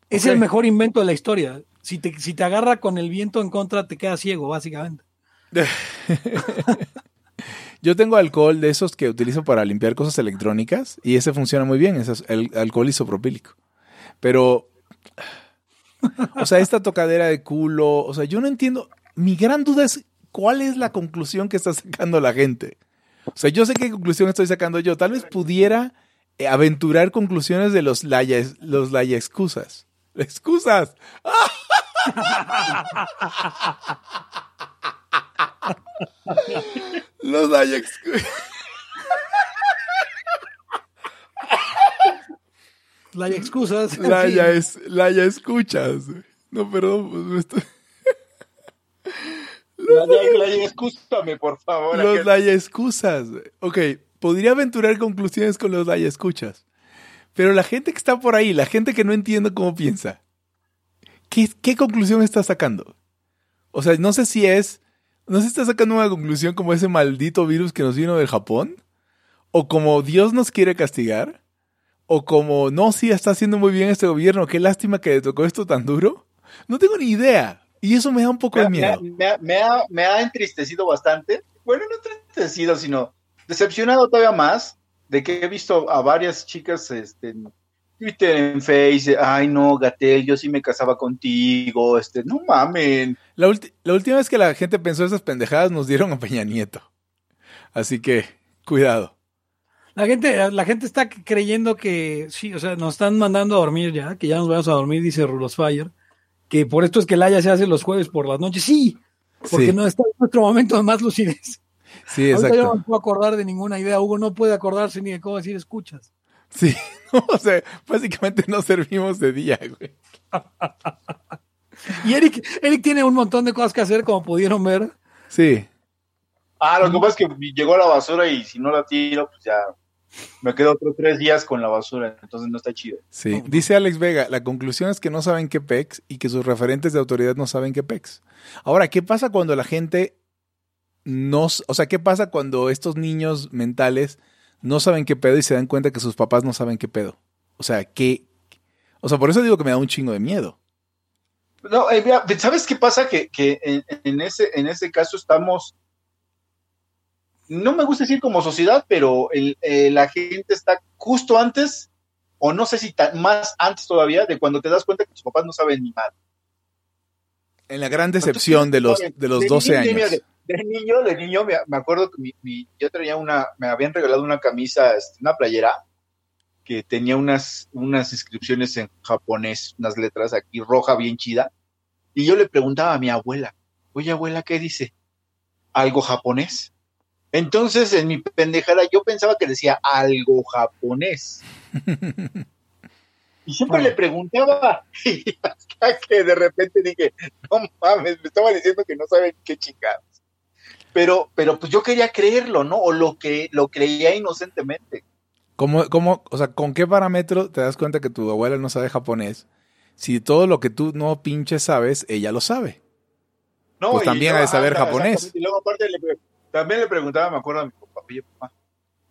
Es el mejor invento de la historia. Si te, si te agarra con el viento en contra, te quedas ciego, básicamente. yo tengo alcohol de esos que utilizo para limpiar cosas electrónicas y ese funciona muy bien, ese es el alcohol isopropílico. Pero, o sea, esta tocadera de culo, o sea, yo no entiendo. Mi gran duda es cuál es la conclusión que está sacando la gente. O sea, yo sé qué conclusión estoy sacando yo. Tal vez pudiera eh, aventurar conclusiones de los laya, los laya excusas. Excusas. los laya excusas. La hay excusas. fin. es, Laya escuchas. No, perdón. pues, me estoy- Laya, Laya, escúchame, por favor. Los aquel- Laya excusas. Ok, podría aventurar conclusiones con los Laya escuchas. Pero la gente que está por ahí, la gente que no entiende cómo piensa, ¿qué, qué conclusión está sacando? O sea, no sé si es. No si está sacando una conclusión como ese maldito virus que nos vino del Japón. O como Dios nos quiere castigar. O como, no, sí, está haciendo muy bien este gobierno. Qué lástima que le tocó esto tan duro. No tengo ni idea. Y eso me da un poco de me, miedo. me ha- me ha, me ha entristecido bastante. Bueno, no entristecido, sino decepcionado todavía más de que he visto a varias chicas este, Twitter, en Face. Ay, no, Gatel, yo sí me casaba contigo. Este, no mamen. La, la última vez que la gente pensó esas pendejadas nos dieron a Peña Nieto. Así que, cuidado. La gente, la gente está creyendo que sí, o sea, nos están mandando a dormir ya, que ya nos vamos a dormir, dice Rulos Fire, que por esto es que el Haya se hace los jueves por las noches. Sí, porque Sí. no está en nuestro momento de más lucidez. Sí, Ahorita yo no exacto. me puedo acordar de ninguna idea. Hugo no puede acordarse ni de cómo decir escuchas. Sí, o sea, básicamente no servimos de día, güey. Y Eric, Eric tiene un montón de cosas que hacer, como pudieron ver. Sí. Ah, lo que pasa es que llegó la basura y si no la tiro, pues ya me quedo otros tres días con la basura. Entonces no está chido. Sí, dice Alex Vega, la conclusión es que no saben qué pex y que sus referentes de autoridad no saben qué pex. Ahora, ¿qué pasa cuando la gente no, o sea, qué pasa cuando estos niños mentales no saben qué pedo y se dan cuenta que sus papás no saben qué pedo. O sea, que... O sea, por eso digo que me da un chingo de miedo. No, eh, mira, ¿sabes qué pasa? Que, que en, en ese, en ese caso estamos, no me gusta decir como sociedad, pero el- eh, la gente está justo antes, o no sé si ta- más antes todavía, de cuando te das cuenta que tus papás no saben ni mal. En la gran decepción de los, de los 12 niño, años. De, niño, de niño, me, me acuerdo que mi, mi- yo traía una, me habían regalado una camisa, este, una playera, que tenía unas, unas inscripciones en japonés, unas letras aquí roja bien chida, y yo le preguntaba a mi abuela, oye abuela, ¿qué dice? ¿Algo japonés? Entonces, en mi pendejada, yo pensaba que decía algo japonés. Y siempre le preguntaba, y hasta que de repente dije, no mames, me estaba diciendo que no saben qué chingados. Pero, pero pues yo quería creerlo, ¿no? O lo que lo creía inocentemente. ¿Cómo, cómo, o sea, ¿con qué parámetro te das cuenta que tu abuela no sabe japonés? Si todo lo que tú no pinches sabes, ella lo sabe. No, Pues Y también ha de saber ajá, japonés. Y luego aparte le también le preguntaba, me acuerdo a mi papá, oye papá,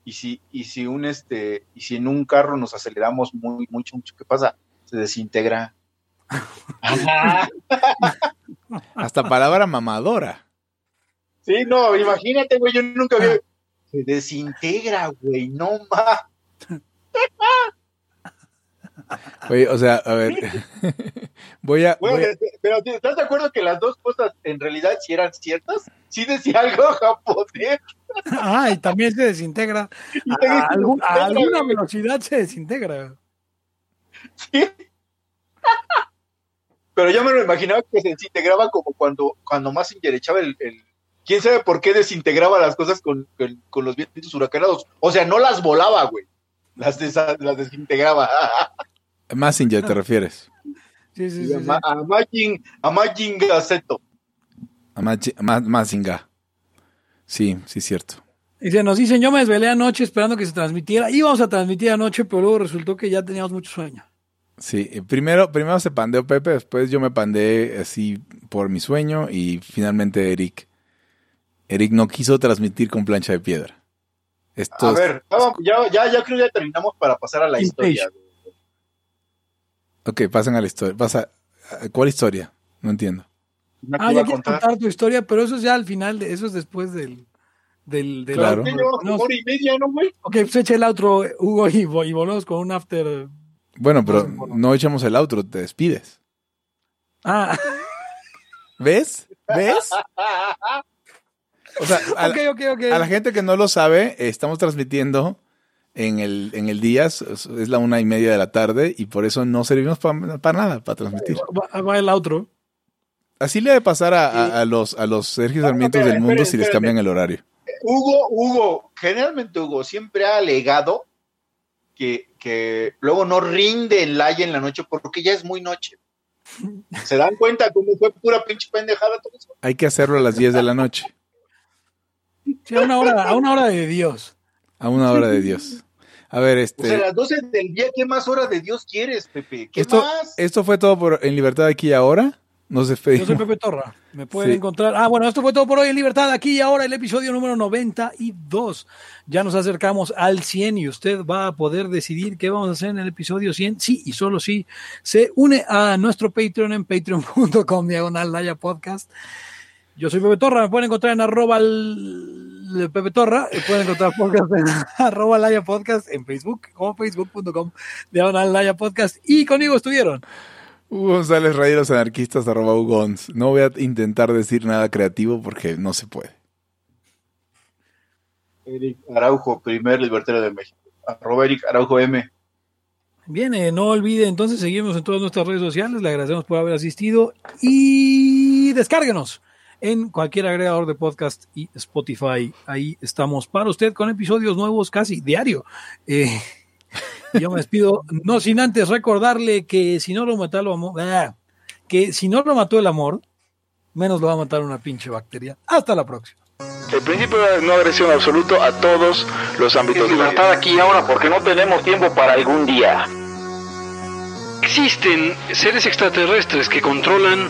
y si, y si un este, y si en un carro nos aceleramos muy, mucho, mucho, ¿qué pasa? Se desintegra. Hasta palabra mamadora. Sí, no, imagínate, güey, yo nunca había. Se desintegra, güey, no más. Oye, o sea, a ver. voy a. Bueno, voy a- pero ¿sí ¿estás de acuerdo que las dos cosas en realidad sí eran ciertas? Sí decía algo japonés. Ah, y también se desintegra. Y A, te dice, algún- a "Desintegra, alguna güey". velocidad se desintegra. Sí. Pero yo me lo imaginaba que se desintegraba como cuando, cuando Massinger echaba el, el- ¿Quién sabe por qué desintegraba las cosas con, con- con los vientos huracanados? O sea, no las volaba, güey. Las, desa- las desintegraba. Massinger te refieres. Sí, sí, Y sí, a, a Majin, a Majin Gaceto. A Machi- Ma- Mazinger. Sí, sí, es cierto. Dice, nos dicen, yo me desvelé anoche esperando que se transmitiera. Íbamos a transmitir anoche, pero luego resultó que ya teníamos mucho sueño. Sí, eh, primero, primero se pandeó Pepe, después yo me pandeé así por mi sueño y finalmente Eric. Eric no quiso transmitir con plancha de piedra. Esto A es- ver, ya, ya, ya creo que ya terminamos para pasar a la historia. Ok, pasen a la historia. Pasa, ¿Cuál historia? No entiendo. Ah, ya quieres contar. contar tu historia, pero eso es ya al final, de, eso es después del... del, del Claro. Como hora y media, ¿no, güey? Ok, pues echa el outro, Hugo, y, y volvemos con un after. Bueno, pero No, no. no echamos el outro, te despides. Ah, ¿Ves? ¿Ves? O sea, a, la gente que no lo sabe, estamos transmitiendo en el, en el día, es la una y media de la tarde y por eso no servimos para nada, para transmitir. Va, va el outro. Así le debe pasar a, a- a los, a los Sergio Sarmientos del mundo si les cambian el horario. Hugo, Hugo, generalmente Hugo siempre ha alegado que, que luego no rinde el like en la noche porque ya es muy noche. ¿Se dan cuenta cómo fue pura pinche pendejada todo eso? Hay que hacerlo a las 10 de la noche, Sí, a una hora, a una hora de Dios. a una hora de Dios. A ver, O sea, a este, las 12 del día, ¿qué más hora de Dios quieres, Pepe? ¿Qué esto, más? esto fue todo por En Libertad aquí y ahora. Nos Yo despedimos. soy Pepe Torra. Me pueden Sí. encontrar. Ah, bueno, esto fue todo por hoy en Libertad. Aquí y ahora el episodio número 92. Ya nos acercamos al 100 y usted va a poder decidir qué vamos a hacer en el episodio 100. Sí, y solo si se une a nuestro Patreon en patreon.com diagonal Laya Podcast. Yo soy Pepe Torra. Me pueden encontrar en arroba el- Pepe Torra. Me pueden encontrar podcast en arroba Laya Podcast en Facebook como facebook.com diagonal Laya Podcast. Y conmigo estuvieron. Hugo González, Rayeros Anarquistas, arroba Ugons. No voy a intentar decir nada creativo porque no se puede. Eric Araujo, primer libertario de México. Arroba Eric Araujo M. Bien, eh, no olvide entonces seguirnos en todas nuestras redes sociales. Le agradecemos por haber asistido y descárguenos en cualquier agregador de podcast y Spotify. Ahí estamos para usted con episodios nuevos casi diario. Eh, yo me despido, no sin antes recordarle que si no lo mató el amor, ah, que si no lo mató el amor, menos lo va a matar una pinche bacteria. Hasta la próxima. El principio de no agresión absoluto a todos los ámbitos vida. libertad aquí y ahora porque no tenemos tiempo para algún día. Existen seres extraterrestres que controlan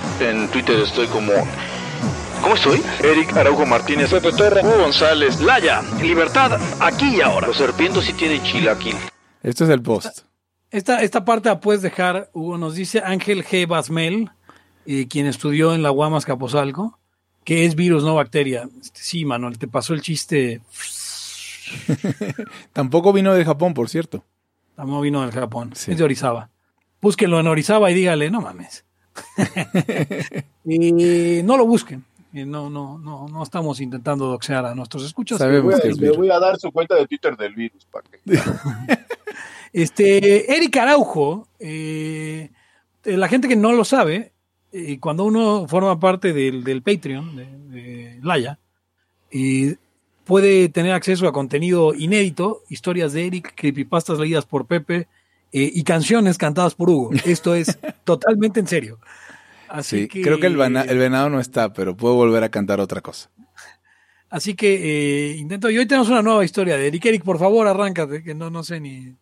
en Twitter estoy como. ¿Cómo estoy? Eric Araujo Martínez, Pepe Torre, Hugo González, Laya, libertad, aquí y ahora. Los serpientes sí tienen chilaquil. Este es el post. Esta, esta parte la puedes dejar, Hugo, nos dice Ángel G. Basmel, eh, quien estudió en la Guamas Capozalco, que es virus, no bacteria. Este, sí, Manuel, te pasó el chiste. Tampoco vino de Japón, por cierto. Tampoco vino del Japón, Sí. es de Orizaba. Búsquenlo en Orizaba y dígale, no mames. y no lo busquen. Y no, no, no, no estamos intentando doxear a nuestros escuchas. Sabemos que es Le virus. voy a dar su cuenta de Twitter del virus. para que- Este, Eric Araujo, eh, eh, la gente que no lo sabe, eh, cuando uno forma parte del, del Patreon de, de Laya, y puede tener acceso a contenido inédito, historias de Eric, creepypastas leídas por Pepe eh, y canciones cantadas por Hugo. Esto es totalmente en serio. Así Sí, que, creo que el, vana- el venado no está, pero puedo volver a cantar otra cosa. Así que eh, intento. Y hoy tenemos una nueva historia de Eric. Eric, por favor, arráncate, que no, no sé ni.